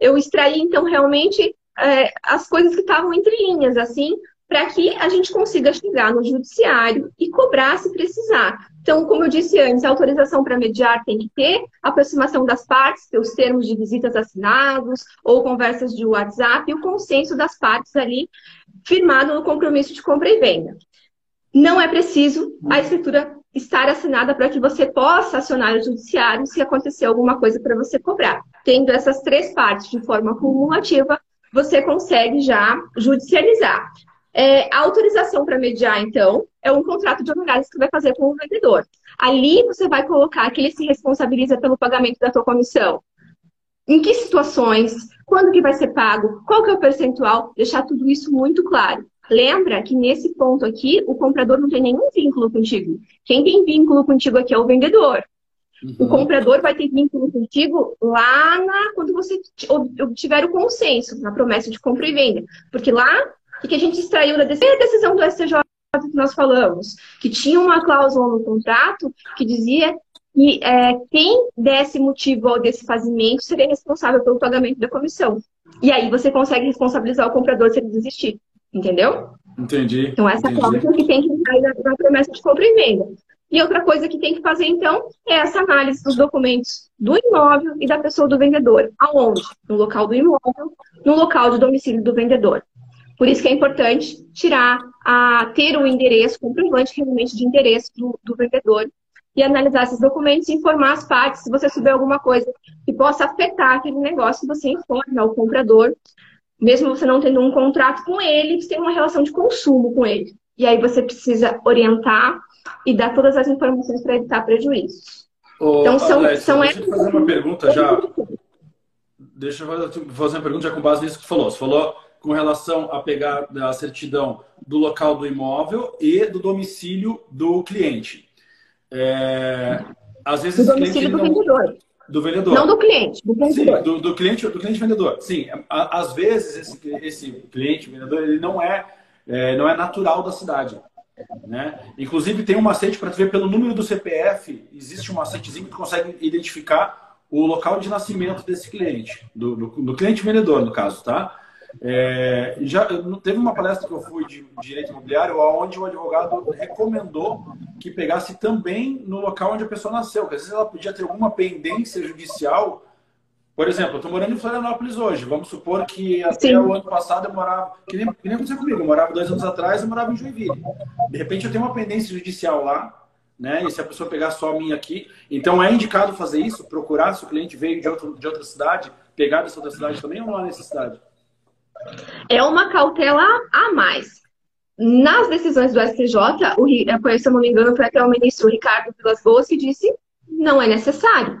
S2: eu extraí, então, realmente é, as coisas que estavam entre linhas, assim, para que a gente consiga chegar no judiciário e cobrar se precisar. Então, como eu disse antes, a autorização para mediar tem que ter, aproximação das partes, ter os termos de visitas assinados ou conversas de WhatsApp e o consenso das partes ali firmado no compromisso de compra e venda. Não é preciso a escritura estar assinada para que você possa acionar o judiciário se acontecer alguma coisa para você cobrar. Tendo essas três partes de forma cumulativa, você consegue já judicializar. É, a autorização para mediar, então, é um contrato de honorários que vai fazer com o vendedor. Ali você vai colocar que ele se responsabiliza pelo pagamento da tua comissão. Em que situações? Quando que vai ser pago? Qual que é o percentual? Deixar tudo isso muito claro. Lembra que nesse ponto aqui, o comprador não tem nenhum vínculo contigo. Quem tem vínculo contigo aqui é o vendedor. Uhum. O comprador vai ter vínculo contigo lá na, quando você obtiver o consenso, na promessa de compra e venda. Porque lá o que a gente extraiu da decisão do STJ que nós falamos, que tinha uma cláusula no contrato que dizia que é, quem desse motivo ao desfazimento seria responsável pelo pagamento da comissão. E aí você consegue responsabilizar o comprador se ele desistir. Entendeu?
S1: Entendi.
S2: Então, essa
S1: entendi.
S2: cláusula que tem que entrar na, na promessa de compra e venda. E outra coisa que tem que fazer, então, é essa análise dos documentos do imóvel e da pessoa do vendedor. Aonde? No local do imóvel, no local de domicílio do vendedor. Por isso que é importante tirar, a, ter o endereço, comprovante realmente de endereço do, do vendedor e analisar esses documentos e informar as partes. Se você souber alguma coisa que possa afetar aquele negócio, você informa o comprador. Mesmo você não tendo um contrato com ele, você tem uma relação de consumo com ele. E aí você precisa orientar e dar todas as informações para evitar prejuízos.
S1: Ô, então são, Alex, são deixa eu fazer uma pergunta já. Deixa eu fazer uma pergunta já com base nisso que você falou. Você falou com relação a pegar a certidão do local do imóvel e do domicílio do cliente. É, às vezes
S2: do domicílio do não... vendedor.
S1: Do vendedor.
S2: Não do cliente, do vendedor.
S1: Sim, do, do cliente, do cliente vendedor. Sim, às vezes esse, esse cliente vendedor ele não é, é, não é natural da cidade. Né? Inclusive tem um macete para ver pelo número do CPF, existe um macetezinho que consegue identificar o local de nascimento desse cliente, do, do, do cliente vendedor, no caso, tá? É, já teve uma palestra que eu fui de direito imobiliário onde o advogado recomendou que pegasse também no local onde a pessoa nasceu, porque às vezes ela podia ter alguma pendência judicial. Por exemplo, eu estou morando em Florianópolis hoje. Vamos supor que até Sim. o ano passado eu morava, que nem, que nem aconteceu comigo, eu morava dois anos atrás, eu morava em Joinville. De repente eu tenho uma pendência judicial lá, né? E se a pessoa pegar só a minha aqui, então é indicado fazer isso, procurar se o cliente veio de, outro, de outra cidade, pegar dessa outra cidade também ou não há necessidade?
S2: É uma cautela a mais. Nas decisões do STJ, o, eh, se eu não me engano, foi até o ministro Ricardo Vilas Boas que disse não é necessário.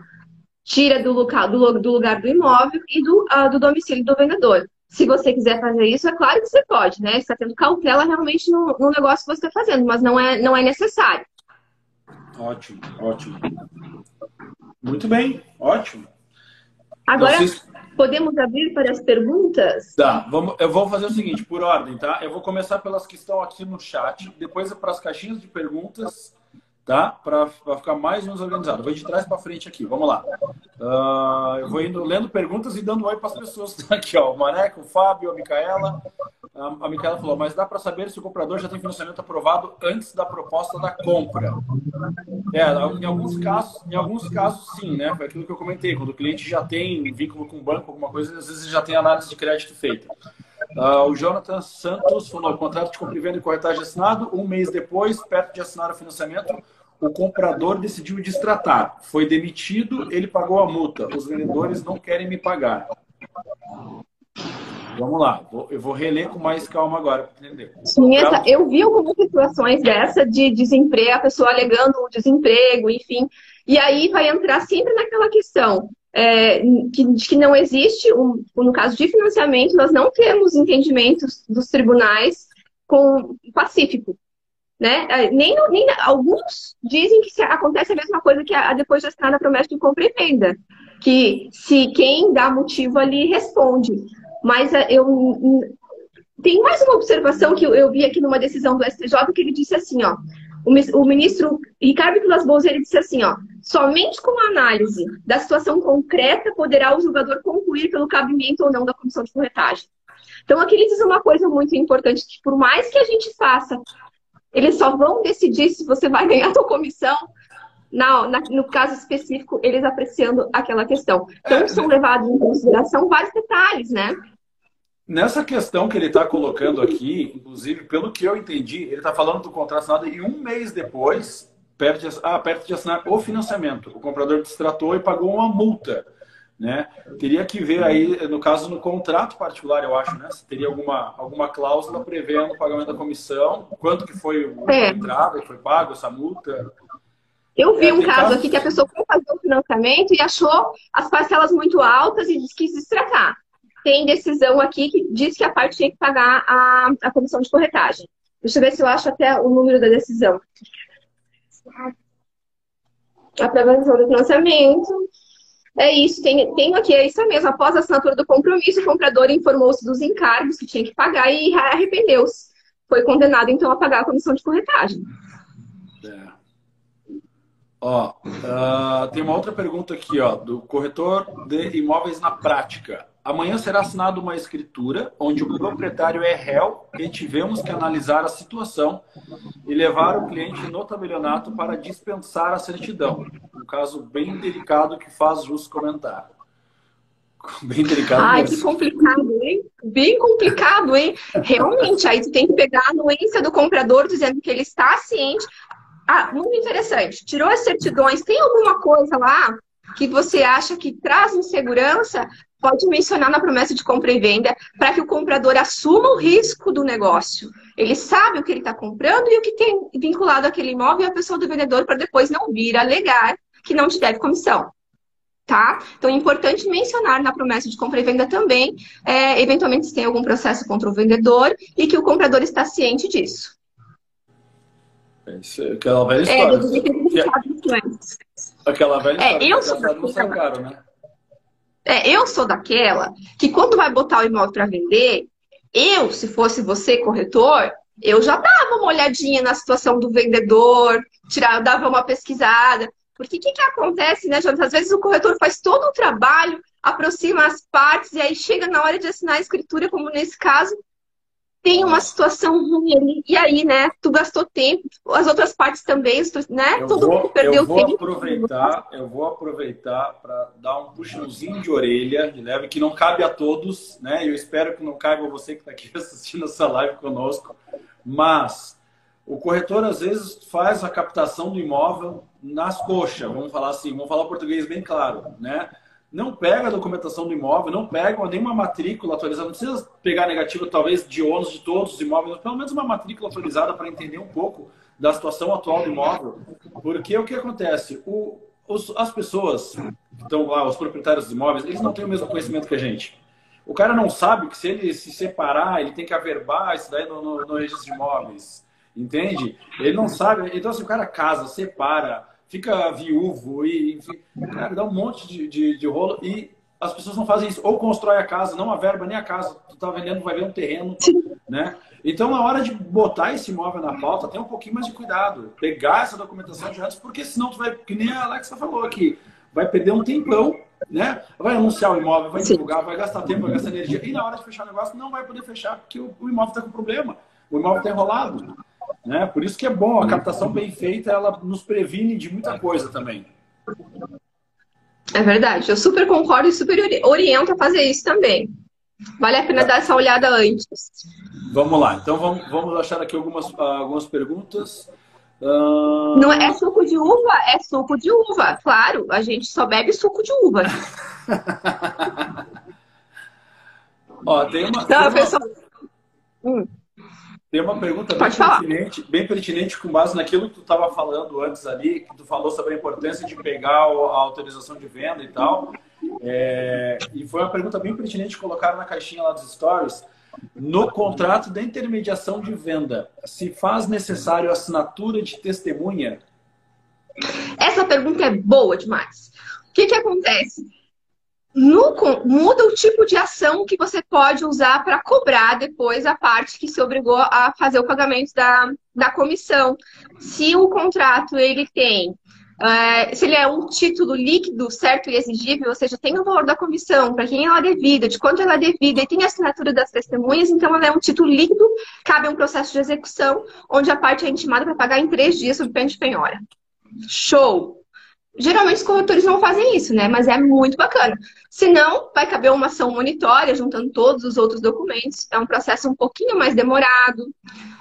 S2: Tira do, local, do, do lugar do imóvel e do, uh, do domicílio do vendedor. Se você quiser fazer isso, é claro que você pode, né? Você está tendo cautela realmente no, no negócio que você está fazendo, mas não é, não é necessário.
S1: Ótimo, ótimo. Muito bem, ótimo.
S2: Agora, Vocês... podemos abrir para as perguntas?
S1: Tá, vamos, eu vou fazer o seguinte, por ordem, tá? Eu vou começar pelas que estão aqui no chat, depois é para as caixinhas de perguntas tá? Para ficar mais ou menos organizado. Vou de trás para frente aqui. Vamos lá. Uh, eu vou indo lendo perguntas e dando oi para as pessoas aqui, ó. O Maneco, o Fábio, a Micaela. A Micaela falou, mas dá para saber se o comprador já tem financiamento aprovado antes da proposta da compra. É, em alguns casos, em alguns casos sim, né? Foi aquilo que eu comentei. Quando o cliente já tem vínculo com o banco, alguma coisa, às vezes já tem análise de crédito feita. Uh, o Jonathan Santos falou: contrato de compra e venda e corretagem assinado. Um mês depois, perto de assinar o financiamento, o comprador decidiu destratar. Foi demitido, ele pagou a multa. Os vendedores não querem me pagar. Vamos lá, eu vou reler com mais calma agora para entender.
S2: Sim, essa, eu vi algumas situações dessa de desemprego, a pessoa alegando o desemprego, enfim. E aí vai entrar sempre naquela questão é, que, de que não existe, um, no caso de financiamento, nós não temos entendimentos dos tribunais com pacífico. Né? É, nem, nem, alguns dizem que acontece a mesma coisa que a, depois de assinar a promessa de compra e venda. Que se quem dá motivo ali responde. Mas é, eu tem mais uma observação que eu, vi aqui numa decisão do STJ que ele disse assim, ó. O, o ministro Ricardo Vilas Boas ele disse assim, ó. Somente com a análise da situação concreta poderá o julgador concluir pelo cabimento ou não da comissão de corretagem. Então aqui ele diz uma coisa muito importante que por mais que a gente faça eles só vão decidir se você vai ganhar a sua comissão na, na, no caso específico, eles apreciando aquela questão. Então, é, são né? levados em consideração vários detalhes, né?
S1: Nessa questão que ele está colocando aqui, inclusive, pelo que eu entendi, ele está falando do contrato assinado e um mês depois, perto de, ah, de assinar o financiamento, o comprador distratou e pagou uma multa né? Teria que ver aí, no caso, no contrato particular, eu acho, né? Se teria alguma, alguma cláusula prevendo o pagamento da comissão, quanto que foi a é. entrada, que foi pago essa multa.
S2: Eu vi é, um caso, aqui que a pessoa foi fazer o financiamento e achou as parcelas muito altas e quis destratar. Tem decisão aqui que diz que a parte tinha que pagar a, a comissão de corretagem. Deixa eu ver se eu acho até o número da decisão. A prevenção do financiamento. É isso, tem, tem aqui, é isso mesmo. Após a assinatura do compromisso, o comprador informou-se dos encargos que tinha que pagar e arrependeu-se. Foi condenado, então, a pagar a comissão de corretagem.
S1: Ó, uh, tem uma outra pergunta aqui, ó, do corretor de imóveis na prática. Amanhã será assinada uma escritura onde o proprietário é réu e tivemos que analisar a situação e levar o cliente no tabelionato para dispensar a certidão. Um caso bem delicado que faz justo comentar.
S2: Bem delicado. Ai, mesmo. que complicado, hein? Bem complicado, hein? Realmente, aí tu tem que pegar a anuência do comprador dizendo que ele está ciente. Ah, muito interessante. Tirou as certidões. Tem alguma coisa lá que você acha que traz insegurança? pode mencionar na promessa de compra e venda para que o comprador assuma o risco do negócio. Ele sabe o que ele está comprando e o que tem vinculado àquele imóvel e a pessoa do vendedor para depois não vir alegar que não te deve comissão. Tá? Então é importante mencionar na promessa de compra e venda também, é, eventualmente se tem algum processo contra o vendedor e que o comprador está ciente disso.
S1: Isso, aquela velha história. É, aquela velha
S2: história. É, eu sou da caro, né? É, eu sou daquela que quando vai botar o imóvel para vender, eu, se fosse você, corretor, eu já dava uma olhadinha na situação do vendedor, tirar, dava uma pesquisada, Porque o que, que acontece, né, Jonathan? Às vezes o corretor faz todo o trabalho, aproxima as partes, e aí chega na hora de assinar a escritura, como nesse caso, tem uma situação ruim ali. E aí, né? Tu gastou tempo, as outras partes também, né?
S1: Eu Todo vou, mundo perdeu eu vou tempo. Aproveitar, eu vou aproveitar para dar um puxãozinho de orelha de leve que não cabe a todos, né? Eu espero que não caiba você que está aqui assistindo essa live conosco. Mas o corretor às vezes faz a captação do imóvel nas coxas, vamos falar assim, vamos falar português bem claro, né? Não pega a documentação do imóvel, não pega nenhuma matrícula atualizada, não precisa pegar negativa talvez de ônus de todos os imóveis, mas pelo menos uma matrícula atualizada para entender um pouco da situação atual do imóvel. Porque o que acontece? O, os, as pessoas que estão lá, os proprietários dos imóveis, eles não têm o mesmo conhecimento que a gente. O cara não sabe que se ele se separar, ele tem que averbar isso daí no, no, no registro de imóveis. Entende? Ele não sabe. Então, se o cara casa, separa, fica viúvo e, enfim, cara, dá um monte de, de, de, rolo e as pessoas não fazem isso. Ou constrói a casa, não a verba nem a casa. Tu tá vendendo, vai ver um terreno, né? Então, na hora de botar esse imóvel na pauta, tem um pouquinho mais de cuidado. Pegar essa documentação de antes, porque senão tu vai, que nem a Alexa falou aqui, vai perder um tempão, né? Vai anunciar o imóvel, vai divulgar, vai gastar tempo, vai gastar energia. E na hora de fechar o negócio, não vai poder fechar, porque o, o imóvel está com problema. O imóvel está enrolado. Né? Por isso que é bom, a captação bem feita, ela nos previne de muita coisa também.
S2: É verdade, eu super concordo e super oriento a fazer isso também. Vale a pena dar essa olhada antes.
S1: Vamos lá, então vamos, vamos achar aqui algumas, algumas perguntas.
S2: Uh... Não é, suco de uva? É suco de uva, claro. A gente só bebe suco de uva.
S1: Ó, tem uma. Não, tem uma... Pessoal... Hum. Tem uma pergunta bem pertinente, bem pertinente com base naquilo que tu estava falando antes ali, que tu falou sobre a importância de pegar a autorização de venda e tal. É, e foi uma pergunta bem pertinente colocar na caixinha lá dos stories. No contrato da intermediação de venda, se faz necessário assinatura de testemunha?
S2: Essa pergunta é boa demais. O que, que acontece? No, muda o tipo de ação que você pode usar para cobrar depois a parte que se obrigou a fazer o pagamento da, da comissão. Se o contrato ele tem, uh, se ele é um título líquido, certo e exigível, ou seja, tem o valor da comissão, para quem ela é devida, de quanto ela é devida e tem a assinatura das testemunhas, então ela é um título líquido, cabe um processo de execução, onde a parte é intimada para pagar em três dias sob pena de penhora. Show! Geralmente os corretores não fazem isso, né? Mas é muito bacana. Se não, vai caber uma ação monitória, juntando todos os outros documentos. É um processo um pouquinho mais demorado.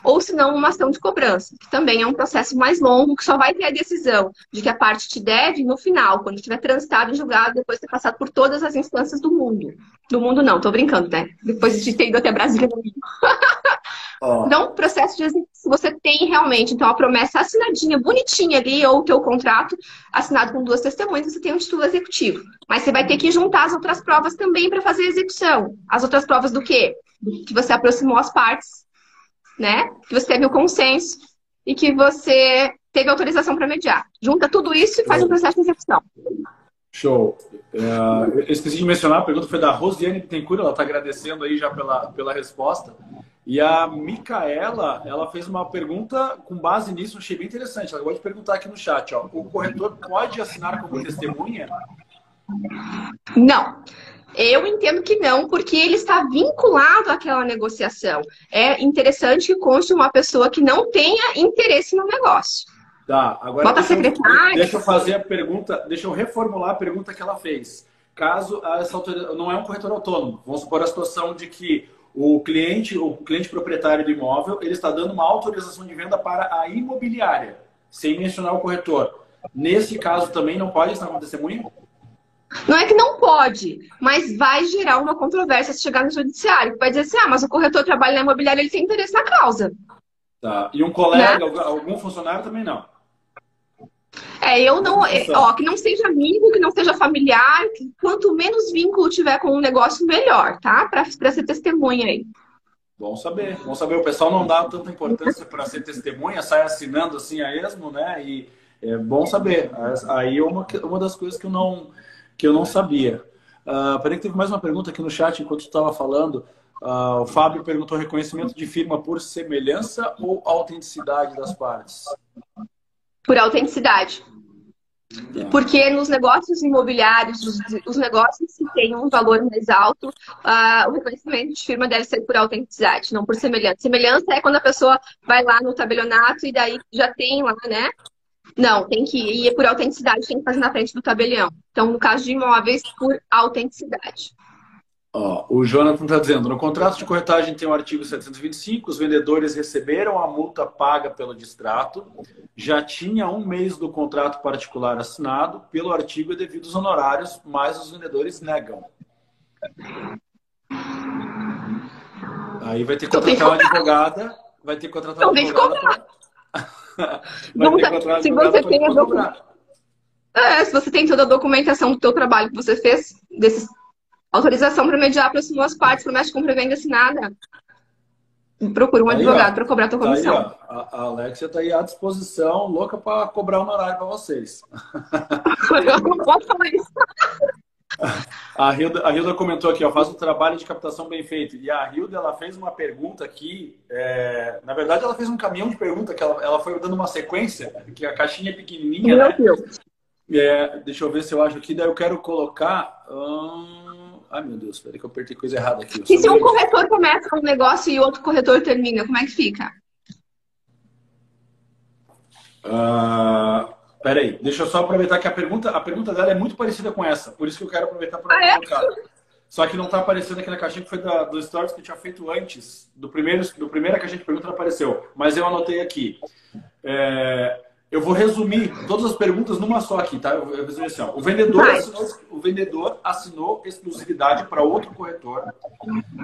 S2: Ou se não, uma ação de cobrança, que também é um processo mais longo, que só vai ter a decisão de que a parte te deve no final, quando tiver transitado em julgado, depois de ter passado por todas as instâncias do mundo. Do mundo não, tô brincando, né? Depois de ter ido até Brasília. Oh. Então, processo de execução, você tem realmente, então, a promessa assinadinha, bonitinha ali, ou o teu contrato assinado com duas testemunhas, você tem um título executivo. Mas você vai ter que juntar as outras provas também para fazer a execução. As outras provas do quê? Que você aproximou as partes, né? Que você teve o consenso e que você teve autorização para mediar. Junta tudo isso e faz um processo de execução.
S1: Show. Uh, eu esqueci de mencionar, a pergunta foi da Rosiane Bittencourt, ela está agradecendo aí já pela, pela resposta. E a Micaela, ela fez uma pergunta com base nisso, achei bem interessante. Ela pode perguntar aqui no chat, ó. O corretor pode assinar como testemunha?
S2: Não. Eu entendo que não, porque ele está vinculado àquela negociação. É interessante que conste uma pessoa que não tenha interesse no negócio.
S1: Tá, agora Bota deixa, secretária. deixa eu fazer a pergunta, deixa eu reformular a pergunta que ela fez. Caso essa não é um corretor autônomo, vamos supor a situação de que o cliente, o cliente proprietário do imóvel, ele está dando uma autorização de venda para a imobiliária, sem mencionar o corretor. Nesse caso também não pode estar com testemunha?
S2: Não é que não pode, mas vai gerar uma controvérsia se chegar no judiciário. Vai dizer assim, ah, mas o corretor trabalha na imobiliária, ele tem interesse na causa.
S1: Tá. E um colega, né? algum funcionário também não?
S2: É, eu não. É, ó, que não seja amigo, que não seja familiar, que quanto menos vínculo tiver com o um negócio, melhor, tá? Para ser testemunha aí.
S1: Bom saber, bom saber. O pessoal não dá tanta importância para ser testemunha, sai assinando assim a esmo, né? E é bom saber. Aí é uma, uma das coisas que eu não, que eu não sabia. Uh, peraí que teve mais uma pergunta aqui no chat enquanto tu estava falando. Uh, o Fábio perguntou reconhecimento de firma por semelhança ou autenticidade das partes?
S2: Por autenticidade. Porque nos negócios imobiliários, os, os, negócios que têm um valor mais alto, uh, o reconhecimento de firma deve ser por autenticidade, não por semelhança. Semelhança é quando a pessoa vai lá no tabelionato e daí já tem lá, né? Não, tem que ir por autenticidade, tem que fazer na frente do tabelião. Então, no caso de imóveis, por autenticidade.
S1: Ó, o Jonathan está dizendo: no contrato de corretagem tem o artigo 725, os vendedores receberam a multa paga pelo distrato, já tinha um mês do contrato particular assinado, pelo artigo é devido os honorários, mas os vendedores negam. Aí vai ter que contratar uma advogada, vai ter que contratar uma advogada.
S2: Pra... vai ter que contratar se você tem a docu... é, se você tem toda a documentação do seu trabalho que você fez, desses Autorização para mediar aproximou as partes, promessa de compra e venda assinada. Procura um aí, advogado para cobrar a tua comissão.
S1: Tá aí, a, a Alexia está aí à disposição, louca para cobrar um horário para vocês.
S2: Eu não posso falar isso.
S1: A Hilda, a Hilda comentou aqui, ó, faz um trabalho de captação bem feito. E a Hilda, ela fez uma pergunta aqui. É... Na verdade, ela fez um caminhão de pergunta que ela, ela foi dando uma sequência, que a caixinha é pequenininha, Meu né? Deus. É, deixa eu ver se eu acho aqui. Daí eu quero colocar. Hum... Ai, meu Deus, peraí que eu apertei coisa errada aqui.
S2: E se um corretor começa um negócio e outro corretor termina, como é que fica?
S1: Uh, peraí, deixa eu só aproveitar que a pergunta, a pergunta dela é muito parecida com essa, por isso que eu quero aproveitar para ah, é? colocar. É? Só que não está aparecendo aqui na caixinha que foi da, do stories que eu tinha feito antes. Do primeiro, do primeiro que a gente pergunta não apareceu. Mas eu anotei aqui. É, eu vou resumir todas as perguntas numa só aqui, tá? Eu vou resumir assim, ó. O vendedor, assinou, o vendedor assinou exclusividade para outro corretor,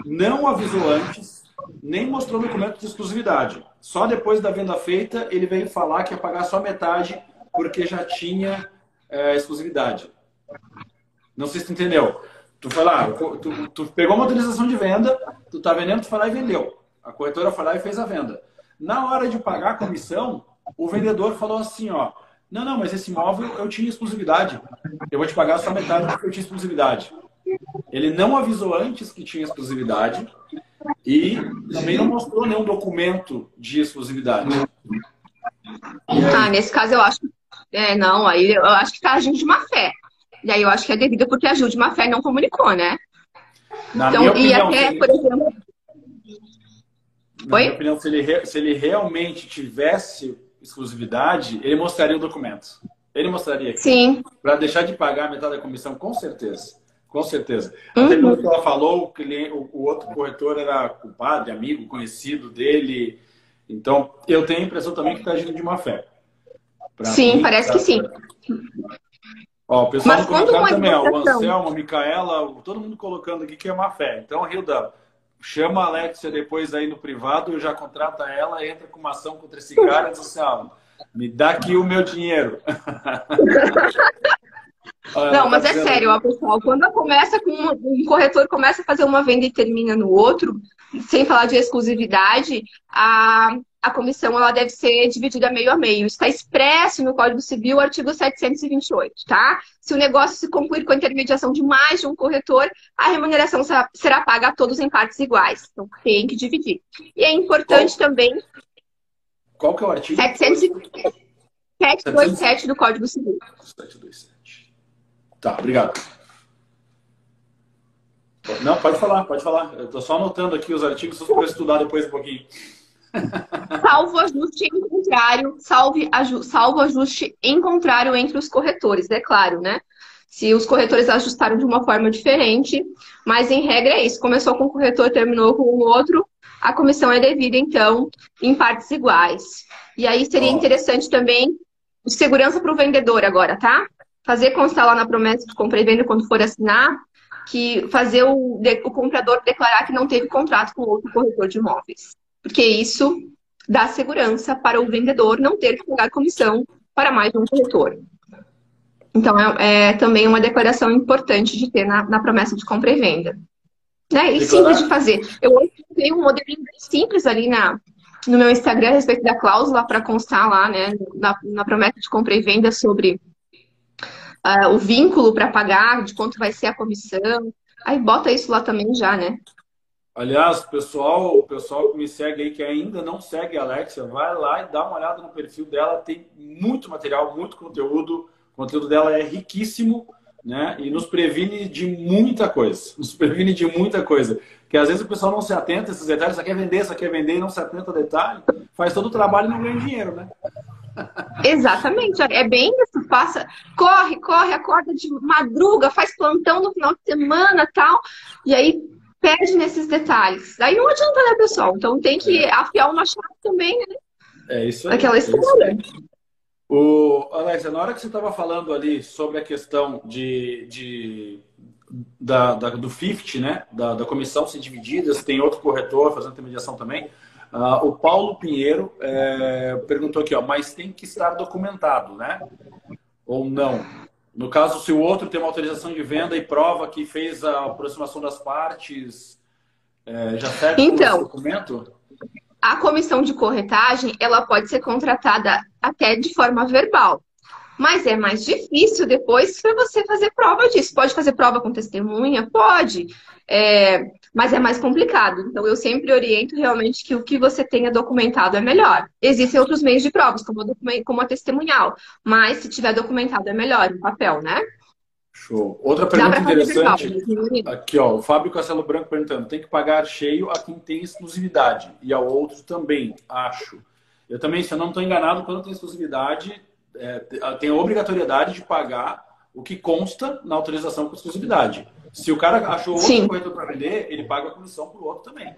S1: não avisou antes, nem mostrou documento de exclusividade. Só depois da venda feita, ele veio falar que ia pagar só metade porque já tinha é, exclusividade. Não sei se tu entendeu. Tu foi lá, tu, tu, pegou uma autorização de venda, tu tá vendendo, tu foi lá e vendeu. A corretora foi lá e fez a venda. Na hora de pagar a comissão, o vendedor falou assim, ó, não, não, mas esse imóvel eu tinha exclusividade. Eu vou te pagar só metade porque eu tinha exclusividade. Ele não avisou antes que tinha exclusividade e também não mostrou nenhum documento de exclusividade.
S2: Ah, nesse caso eu acho é, não, aí eu acho que está agindo de má fé. E aí eu acho que é devido porque a de má fé não comunicou, né?
S1: Na então, minha opinião, e até, por exemplo. Na Oi? minha opinião, se ele, se ele realmente tivesse exclusividade, ele mostraria o documento. Ele mostraria.
S2: Sim.
S1: Para deixar de pagar metade da comissão, com certeza. Com certeza. Uhum. Até pelo que ela falou, o, cliente, o, outro corretor era culpado, amigo, conhecido dele. Então, eu tenho a impressão também que está agindo de má fé.
S2: Pra sim, mim, parece pra... que sim.
S1: Ó, o pessoal Mas quando uma também, ó, o Anselmo, a Micaela, todo mundo colocando aqui que é má fé. Então, Hilda, chama a Alexia depois aí no privado, já contrata ela, entra com uma ação contra esse cara e diz assim, ó, me dá aqui o meu dinheiro.
S2: Não, mas é sério, ó, pessoal. Quando começa com um corretor começa a fazer uma venda e termina no outro, sem falar de exclusividade, a, a comissão ela deve ser dividida meio a meio. Está expresso no Código Civil, artigo 728, tá? Se o negócio se concluir com a intermediação de mais de um corretor, a remuneração será, será paga a todos em partes iguais. Então, tem que dividir. E é importante Qual? também...
S1: Qual que é o artigo?
S2: 727 do Código Civil. 727.
S1: Tá, obrigado. Não, pode falar, pode falar. Eu estou só anotando aqui os artigos para estudar depois um pouquinho.
S2: Salvo ajuste em contrário, salve, aju, salvo ajuste em contrário entre os corretores, é claro, né? Se os corretores ajustaram de uma forma diferente, mas em regra é isso. Começou com um corretor, terminou com o outro, a comissão é devida, então, em partes iguais. E aí seria interessante também segurança para o vendedor agora, tá? Fazer constar lá na promessa de compra e venda quando for assinar, que fazer o, o comprador declarar que não teve contrato com outro corretor de imóveis porque isso dá segurança para o vendedor não ter que pagar comissão para mais um corretor. Então, é, é, também uma declaração importante de ter na, na promessa de compra e venda. Né? E simples de fazer. Eu tenho um modelinho bem simples ali na, no meu Instagram a respeito da cláusula para constar lá, né, na, na, promessa de compra e venda sobre uh, o vínculo para pagar, de quanto vai ser a comissão. Aí bota isso lá também já, né?
S1: Aliás, pessoal, o pessoal que me segue aí, que ainda não segue a Alexia, vai lá e dá uma olhada no perfil dela. Tem muito material, muito conteúdo, conteúdo dela é riquíssimo, né? E nos previne de muita coisa. Nos previne de muita coisa. Que às vezes o pessoal não se atenta a esses detalhes, só quer vender, só quer vender e não se atenta a detalhe, faz todo o trabalho e não ganha dinheiro, né?
S2: Exatamente, é bem isso, passa, corre, corre, acorda de madruga, faz plantão no final de semana tal, e aí perde nesses detalhes. Aí não adianta, né, pessoal? Então tem que afiar o machado também, né?
S1: É isso aí.
S2: Aquela história. É
S1: o, Alexa, na hora que você estava falando ali sobre a questão de, de da, da, do FIFT, né? Da, da comissão ser divididas, tem outro corretor fazendo intermediação também. Uh, o Paulo Pinheiro é, perguntou aqui, ó, mas tem que estar documentado, né? Ou não? No caso, se o outro tem uma autorização de venda e prova que fez a aproximação das partes, é, já serve
S2: então,
S1: como documento?
S2: A comissão de corretagem, ela pode ser contratada até de forma verbal. Mas é mais difícil depois para você fazer prova disso. Pode fazer prova com testemunha? Pode. É, mas é mais complicado. Então, eu sempre oriento realmente que o que você tenha documentado é melhor. Existem outros meios de provas, como, a, como a testemunhal. Mas se tiver documentado é melhor, no papel, né?
S1: Show. Outra pergunta interessante. Aqui, ó, o Fábio Castelo Branco perguntando: tem que pagar cheio a quem tem exclusividade e ao outro também, acho. Eu também, se eu não estou enganado, quando tem exclusividade, é, tem a obrigatoriedade de pagar o que consta na autorização com exclusividade. Se o cara achou outro Sim. corretor para vender, ele paga a comissão para o outro também.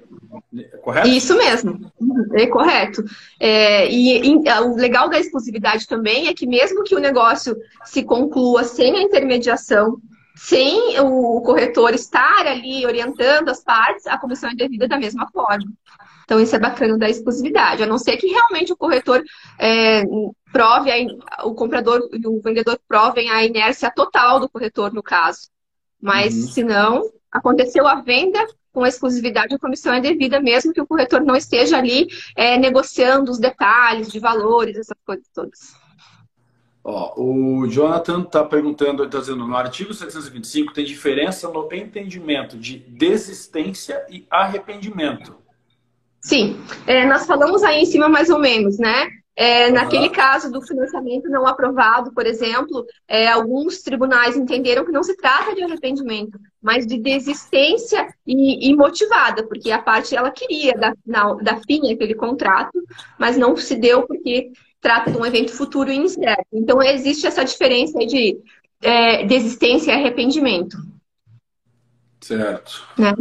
S1: Correto?
S2: Isso mesmo. É correto. É, e, e, o legal da exclusividade também é que mesmo que o negócio se conclua sem a intermediação, sem o corretor estar ali orientando as partes, a comissão é devida da mesma forma. Então, isso é bacana da exclusividade, a não ser que realmente o corretor é, prove, a, o comprador e o vendedor provem a inércia total do corretor, no caso. Mas, uhum. se não, aconteceu a venda com exclusividade, a comissão é devida, mesmo que o corretor não esteja ali é, negociando os detalhes de valores, essas coisas todas.
S1: Ó, o Jonathan está perguntando, está dizendo, no artigo 725 tem diferença no entendimento de desistência e arrependimento.
S2: Sim, é, nós falamos aí em cima mais ou menos, né? É, naquele caso do financiamento não aprovado, por exemplo, é, alguns tribunais entenderam que não se trata de arrependimento, mas de desistência e, e motivada, porque a parte ela queria dar, na, dar fim àquele contrato, mas não se deu porque trata de um evento futuro e incerto. Então, existe essa diferença de é, desistência e arrependimento.
S1: Certo. Né?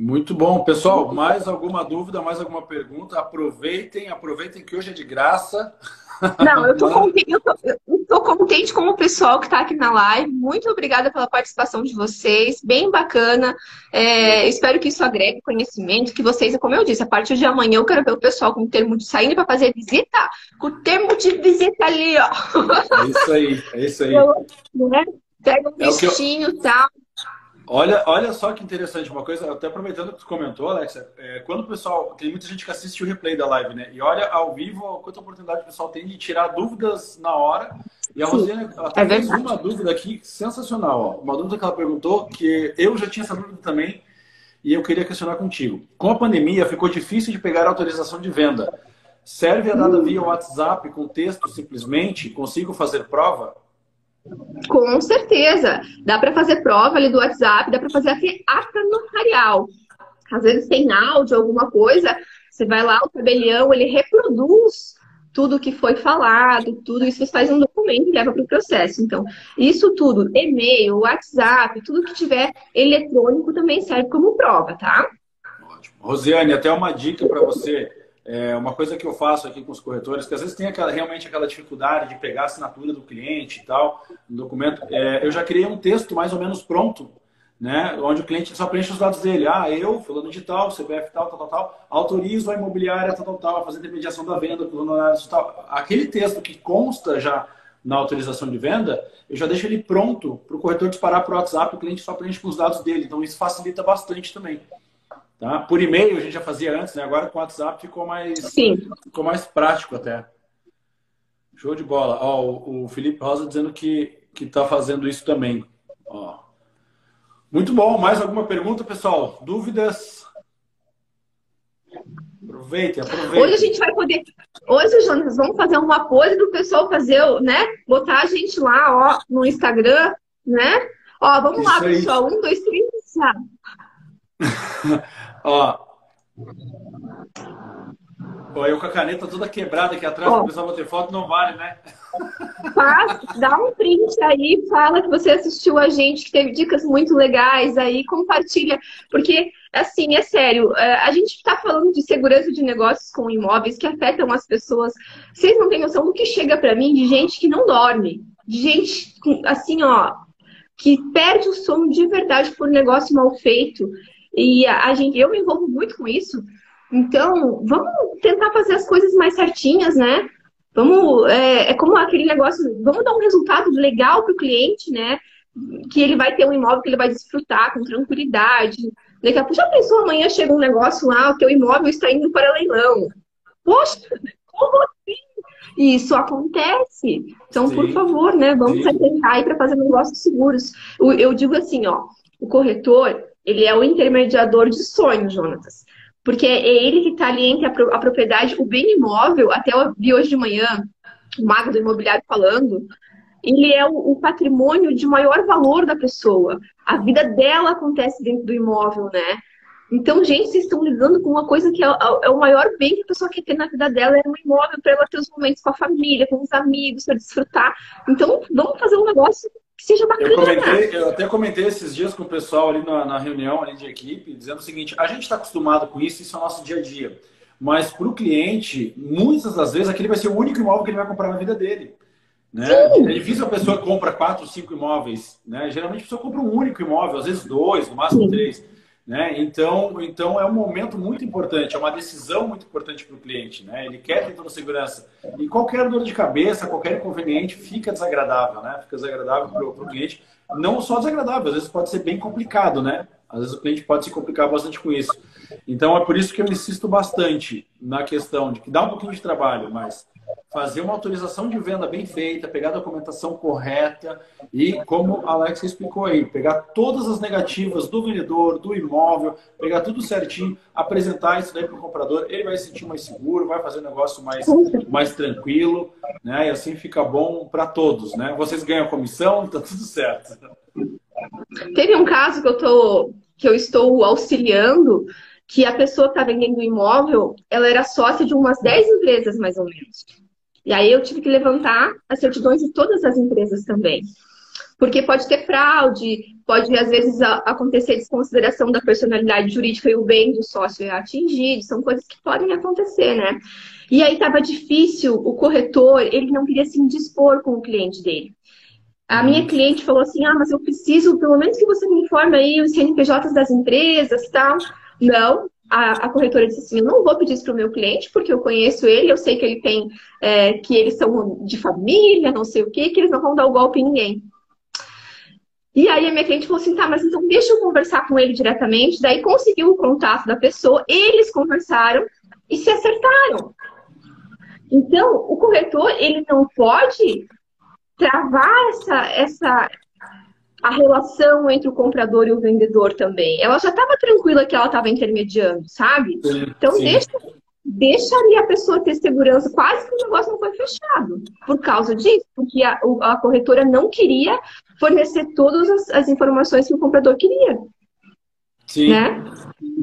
S1: Muito bom, pessoal. Mais alguma dúvida, mais alguma pergunta? Aproveitem, aproveitem que hoje é de graça.
S2: Não, eu tô contente, contente com o pessoal que está aqui na live. Muito obrigada pela participação de vocês, bem bacana. É, espero que isso agregue conhecimento, que vocês, como eu disse, a partir de amanhã eu quero ver o pessoal com o termo de saindo para fazer visita, com o termo de visita ali,
S1: ó. É isso aí, é isso aí.
S2: né? Pega um é e eu... tal.
S1: Olha, olha só que interessante, uma coisa, até aproveitando que tu comentou, Alexa, é, quando o pessoal, tem muita gente que assiste o replay da live, né? E olha ao vivo quanta oportunidade o pessoal tem de tirar dúvidas na hora. E a Rosiane até é fez uma dúvida aqui sensacional, ó. Uma dúvida que ela perguntou, que eu já tinha essa dúvida também, e eu queria questionar contigo. Com a pandemia, ficou difícil de pegar a autorização de venda. Serve a dada via WhatsApp com texto simplesmente? Consigo fazer prova?
S2: Com certeza. Dá para fazer prova ali do WhatsApp, dá para fazer até ata notarial. Às vezes tem áudio, alguma coisa, você vai lá, o tabelião, ele reproduz tudo que foi falado, tudo isso você faz um documento e leva para o processo. Então, isso tudo, e-mail, WhatsApp, tudo que tiver eletrônico também serve como prova, tá?
S1: Ótimo. Rosiane, até uma dica para você é uma coisa que eu faço aqui com os corretores, que às vezes tem aquela, realmente aquela dificuldade de pegar a assinatura do cliente e tal, no documento. É, eu já criei um texto mais ou menos pronto, né? Onde o cliente só preenche os dados dele. Ah, eu, fulano de tal, CPF tal, tal, tal, tal, autorizo a imobiliária tal, tal, tal, a fazer intermediação da venda, fulano tal. Aquele texto que consta já na autorização de venda, eu já deixo ele pronto para o corretor disparar para o WhatsApp, o cliente só preenche com os dados dele. Então isso facilita bastante também. Tá? Por e-mail a gente já fazia antes, né? Agora com o WhatsApp ficou mais,
S2: Sim.
S1: ficou mais prático até. Show de bola. Ó, o, o Felipe Rosa dizendo que está fazendo isso também. Ó. Muito bom. Mais alguma pergunta, pessoal? Dúvidas? Aproveitem, aproveitem.
S2: Hoje a gente vai poder, Hoje, Jonas, vamos fazer uma pose do pessoal fazer, né? Botar a gente lá, ó, no Instagram, né? Ó, vamos Isso lá, pessoal. Um, dois, três, já.
S1: ó. Ó, eu com a caneta toda quebrada aqui atrás, o pessoal bater foto, não vale, né?
S2: Faz, dá um print aí, fala que você assistiu a gente, que teve dicas muito legais aí, compartilha. Porque, assim, é sério, é, a gente está falando de segurança de negócios com imóveis que afetam as pessoas. Vocês não têm noção do que chega para mim de gente que não dorme, de gente, assim, ó, que perde o sono de verdade por negócio mal feito. E a, gente, eu me envolvo muito com isso. Então, vamos tentar fazer as coisas mais certinhas, né? Vamos, é, é como aquele negócio, vamos dar um resultado legal para o cliente, né? Que ele vai ter um imóvel que ele vai desfrutar com tranquilidade. Daqui a pouco, já pensou, amanhã chega um negócio lá, o teu imóvel está indo para leilão. Poxa, como assim? Isso acontece. Então, Sim. por favor, né? Vamos tentar aí para fazer negócios seguros. Eu digo assim, ó, o corretor, ele é o intermediador de sonhos, Jonatas. Porque é ele que está ali entre a, propriedade, o bem imóvel, até eu vi hoje de manhã, o mago do imobiliário falando, ele é o, o, patrimônio de maior valor da pessoa. A vida dela acontece dentro do imóvel, né? Então, gente, vocês estão lidando com uma coisa que é, é, é o maior bem que a pessoa quer ter na vida dela, é um imóvel para ela ter os momentos com a família, com os amigos, para desfrutar. Então, vamos fazer um negócio que seja bacana.
S1: Eu, comentei, eu até comentei esses dias com o pessoal ali na, na reunião ali de equipe, dizendo o seguinte: a gente está acostumado com isso, isso é o nosso dia a dia. Mas para o cliente, muitas das vezes, aquele vai ser o único imóvel que ele vai comprar na vida dele. Né? É difícil a pessoa compra quatro, cinco imóveis. Né? Geralmente a pessoa compra um único imóvel, às vezes dois, no máximo Sim. três. Né? Então, então é um momento muito importante, é uma decisão muito importante para o cliente. Né? Ele quer ter toda a segurança. E qualquer dor de cabeça, qualquer inconveniente fica desagradável, né? Fica desagradável para o cliente. Não só desagradável, às vezes pode ser bem complicado, né? Às vezes o cliente pode se complicar bastante com isso. Então é por isso que eu insisto bastante na questão de que dá um pouquinho de trabalho, mas fazer uma autorização de venda bem feita, pegar a documentação correta e, como a Alex explicou aí, pegar todas as negativas do vendedor, do imóvel, pegar tudo certinho, apresentar isso daí para o comprador, ele vai se sentir mais seguro, vai fazer o negócio mais, mais tranquilo, né? E assim fica bom para todos, né? Vocês ganham comissão, tá tudo certo.
S2: Teve um caso que eu, tô, que eu estou auxiliando, que a pessoa está vendendo imóvel, ela era sócia de umas 10 empresas, mais ou menos. E aí eu tive que levantar as certidões de todas as empresas também. Porque pode ter fraude, pode às vezes acontecer desconsideração da personalidade jurídica e o bem do sócio é atingido, são coisas que podem acontecer, né? E aí estava difícil, o corretor, ele não queria se indispor com o cliente dele. A minha cliente falou assim: ah, mas eu preciso, pelo menos que você me informe aí os CNPJs das empresas tal. Não, a, a, corretora disse assim: eu não vou pedir isso para o meu cliente, porque eu conheço ele, eu sei que ele tem, é, que eles são de família, não sei o quê, que eles não vão dar o golpe em ninguém. E aí a minha cliente falou assim: tá, mas então deixa eu conversar com ele diretamente. Daí conseguiu o contato da pessoa, eles conversaram e se acertaram. Então, o corretor, ele não pode travar essa, essa, a relação entre o comprador e o vendedor também. Ela já estava tranquila que ela estava intermediando, sabe? Sim, então sim. deixa deixa ali a pessoa ter segurança. Quase que o negócio não foi fechado por causa disso, porque a, a corretora não queria fornecer todas as, as, informações que o comprador queria. Sim. Né?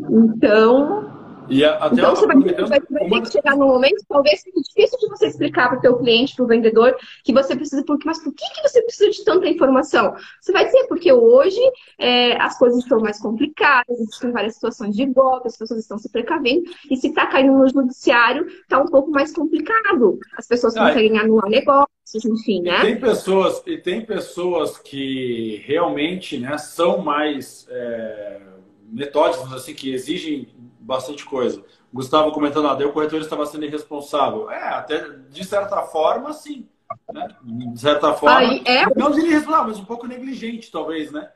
S2: Então, e a, até então, você vai, vai, vai ter que chegar num momento, talvez seja difícil de você explicar para o teu cliente, para o vendedor, que você precisa, porque, mas por que, que você precisa de tanta informação? Você vai dizer, porque hoje é, as coisas estão mais complicadas, existem várias situações de golpe, as pessoas estão se precavendo, e se está caindo no judiciário, está um pouco mais complicado. As pessoas ah, conseguem anular negócios, enfim, né?
S1: E tem pessoas, e tem pessoas que realmente né, são mais é, metódicas, assim, que exigem bastante coisa. Gustavo comentando, ah, daí o corretor estava sendo irresponsável. É, até de certa forma, sim. Né? De certa forma. Aí, é... Não diria irresponsável, mas um pouco negligente, talvez, né?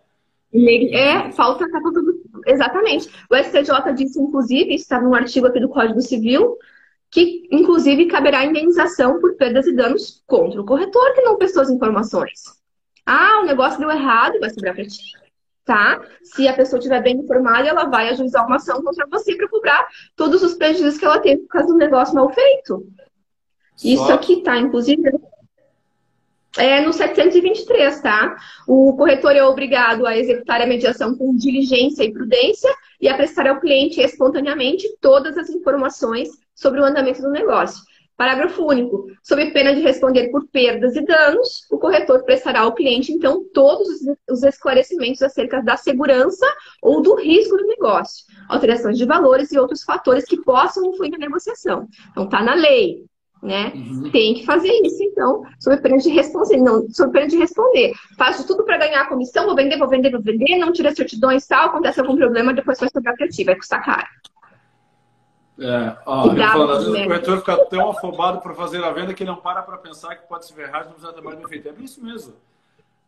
S2: É, falta tá tudo. Exatamente. O STJ disse, inclusive, está no artigo aqui do Código Civil, que, inclusive, caberá indenização por perdas e danos contra o corretor que não prestou as informações. Ah, o negócio deu errado, vai sobrar para ti tá? Se a pessoa estiver bem informada, ela vai ajuizar uma ação contra você para cobrar todos os prejuízos que ela teve por causa do negócio mal feito. Isso Só... aqui tá, inclusive, é no 723, tá? O corretor é obrigado a executar a mediação com diligência e prudência e a prestar ao cliente espontaneamente todas as informações sobre o andamento do negócio. Parágrafo único. Sob pena de responder por perdas e danos, o corretor prestará ao cliente, então, todos os esclarecimentos acerca da segurança ou do risco do negócio, alterações de valores e outros fatores que possam influir na negociação. Então, está na lei né? Uhum. Tem que fazer isso, então, sob pena de responder. Não, sob pena de responder. Faço tudo para ganhar a comissão, vou vender, vou vender, vou vender, não tira certidões, tal, acontece algum problema, depois vai sobrar para ti, vai custar caro.
S1: É, ó, falando, vezes o corretor fica tão afobado para fazer a venda que não para para pensar que pode se ver errado e não precisa ter mais bem feito. É bem isso mesmo.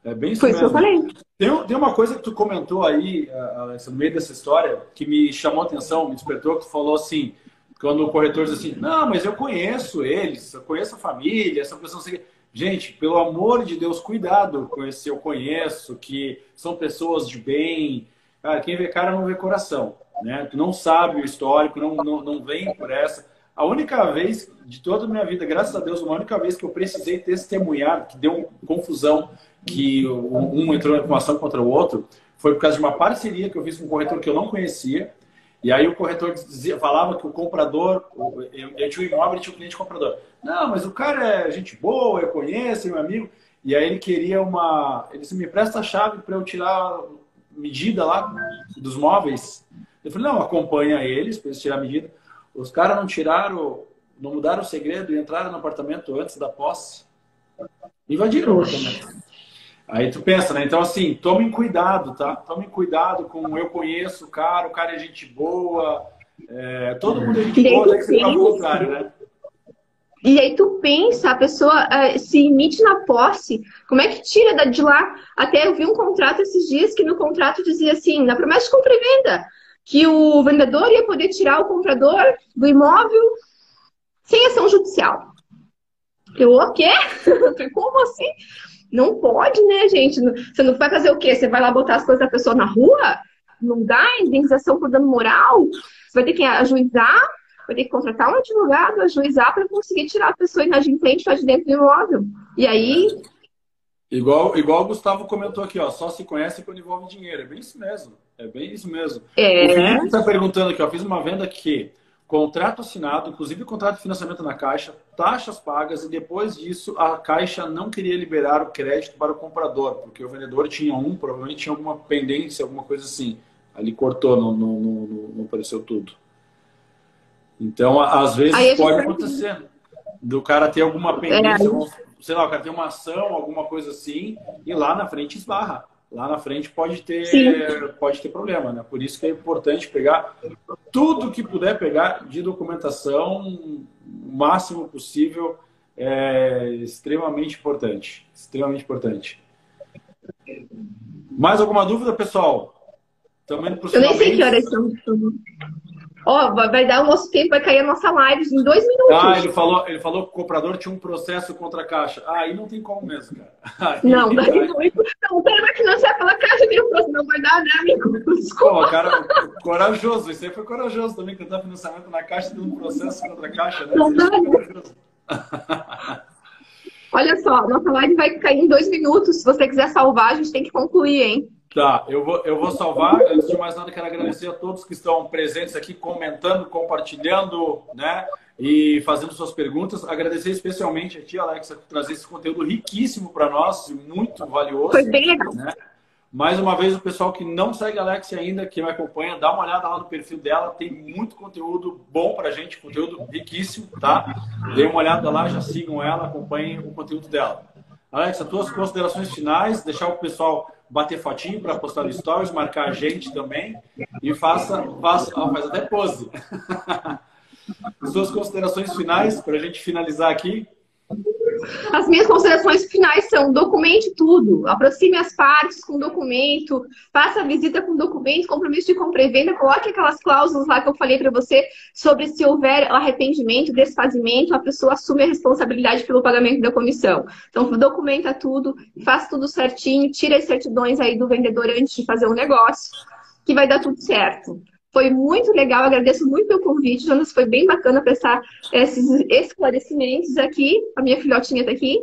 S1: É bem isso Foi mesmo. Isso que eu falei. Tem, tem uma coisa que tu comentou aí, Alexa, no meio dessa história, que me chamou a atenção, me despertou, que tu falou assim, quando o corretor diz assim, não, mas eu conheço eles, eu conheço a família, essa pessoa assim. Gente, pelo amor de Deus, cuidado com esse eu conheço, que são pessoas de bem. Cara, quem vê cara não vê coração. Né? Tu não sabe o histórico, não, não, não vem por essa. A única vez de toda a minha vida, graças a Deus, uma única vez que eu precisei testemunhar, que deu confusão, que um entrou em ação contra o outro, foi por causa de uma parceria que eu fiz com um corretor que eu não conhecia. E aí o corretor dizia, falava que o comprador, eu, eu tinha um imóvel e tinha um cliente comprador. Não, mas o cara é gente boa, eu conheço, é meu amigo. E aí ele queria uma. Ele disse, me presta a chave para eu tirar medida lá dos móveis. Eu falei, não, acompanha eles para eles tirar a medida. Os caras não tiraram, não mudaram o segredo e entraram no apartamento antes da posse. Invadiram o apartamento. Aí tu pensa, né? Então, assim, tomem cuidado, tá? Tomem cuidado com eu conheço o cara, o cara é gente boa. É, todo mundo é gente boa, daí que você tá contrário, né?
S2: E aí tu pensa, a pessoa uh, se emite na posse, como é que tira de lá? Até eu vi um contrato esses dias que no contrato dizia assim, na promessa de compra e venda, que o vendedor ia poder tirar o comprador do imóvel sem ação judicial. Eu, o quê? Como assim? Não pode, né, gente? Você não vai fazer o quê? Você vai lá botar as coisas da pessoa na rua? Não dá indenização por dano moral? Você vai ter que ajuizar, vai ter que contratar um advogado, ajuizar para conseguir tirar a pessoa inadimplente de dentro do imóvel. E aí.
S1: Igual, igual o Gustavo comentou aqui, ó, só se conhece quando envolve dinheiro. É bem isso mesmo. É bem isso mesmo.
S2: É.
S1: O Felipe está perguntando aqui, ó, fiz uma venda que contrato assinado, inclusive contrato de financiamento na Caixa, taxas pagas e depois disso a Caixa não queria liberar o crédito para o comprador, porque o vendedor tinha um, provavelmente tinha alguma pendência, alguma coisa assim. Ali cortou, não, não, não, não apareceu tudo. Então, às vezes pode acontecer do cara ter alguma pendência, é. Sei lá, o cara tem uma ação, alguma coisa assim, e lá na frente esbarra lá na frente pode ter, pode ter problema, né? Por isso que é importante pegar tudo que puder pegar de documentação, o máximo possível, é extremamente importante. Extremamente importante. Mais alguma dúvida, pessoal?
S2: Também Eu nem sei que horas são. Ó, oh, vai dar o nosso tempo, vai cair a nossa live em dois minutos.
S1: Ah, ele falou, ele falou que o comprador tinha um processo contra a caixa. Ah, aí não tem como mesmo, cara.
S2: Aí não, daí não. Não, o cara vai financiar pela caixa tem um processo, não vai dar, né, amigo?
S1: Desculpa. Pô, cara, corajoso, isso aí foi corajoso também, tentar financiamento na caixa tendo um processo contra a caixa, né? Não dá?
S2: Olha só, nossa live vai cair em dois minutos. Se você quiser salvar, a gente tem que concluir, hein?
S1: Tá, eu vou, eu vou salvar. Antes de mais nada, quero agradecer a todos que estão presentes aqui, comentando, compartilhando, né? E fazendo suas perguntas. Agradecer especialmente a ti, Alexa, por trazer esse conteúdo riquíssimo para nós, muito valioso.
S2: Foi bem legal. Né?
S1: Mais uma vez, o pessoal que não segue a Alexia ainda, que me acompanha, dá uma olhada lá no perfil dela. Tem muito conteúdo bom pra gente, conteúdo riquíssimo, tá? Dê uma olhada lá, já sigam ela, acompanhem o conteúdo dela. Alexa, tuas considerações finais, deixar o pessoal bater fotinho para postar no stories, marcar a gente também e faça, faça ah, faz até pose. Suas considerações finais para a gente finalizar aqui.
S2: As minhas considerações finais são: documente tudo, aproxime as partes com documento, faça a visita com documento, compromisso de compra e venda, coloque aquelas cláusulas lá que eu falei para você sobre se houver arrependimento, desfazimento, a pessoa assume a responsabilidade pelo pagamento da comissão. Então, documenta tudo, faça tudo certinho, tira as certidões aí do vendedor antes de fazer o negócio, que vai dar tudo certo. Foi muito legal, agradeço muito pelo convite, Jonas. Foi bem bacana prestar esses esclarecimentos aqui. A minha filhotinha está aqui.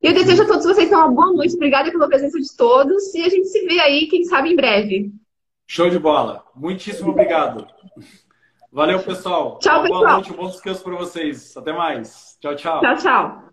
S2: E eu desejo a todos vocês uma boa noite. Obrigada pela presença de todos. E a gente se vê aí, quem sabe, em breve.
S1: Show de bola. Muitíssimo obrigado. Valeu, pessoal.
S2: Tchau, pessoal.
S1: Boa noite, um bom descanso para vocês. Até mais. Tchau, tchau.
S2: Tchau, tchau.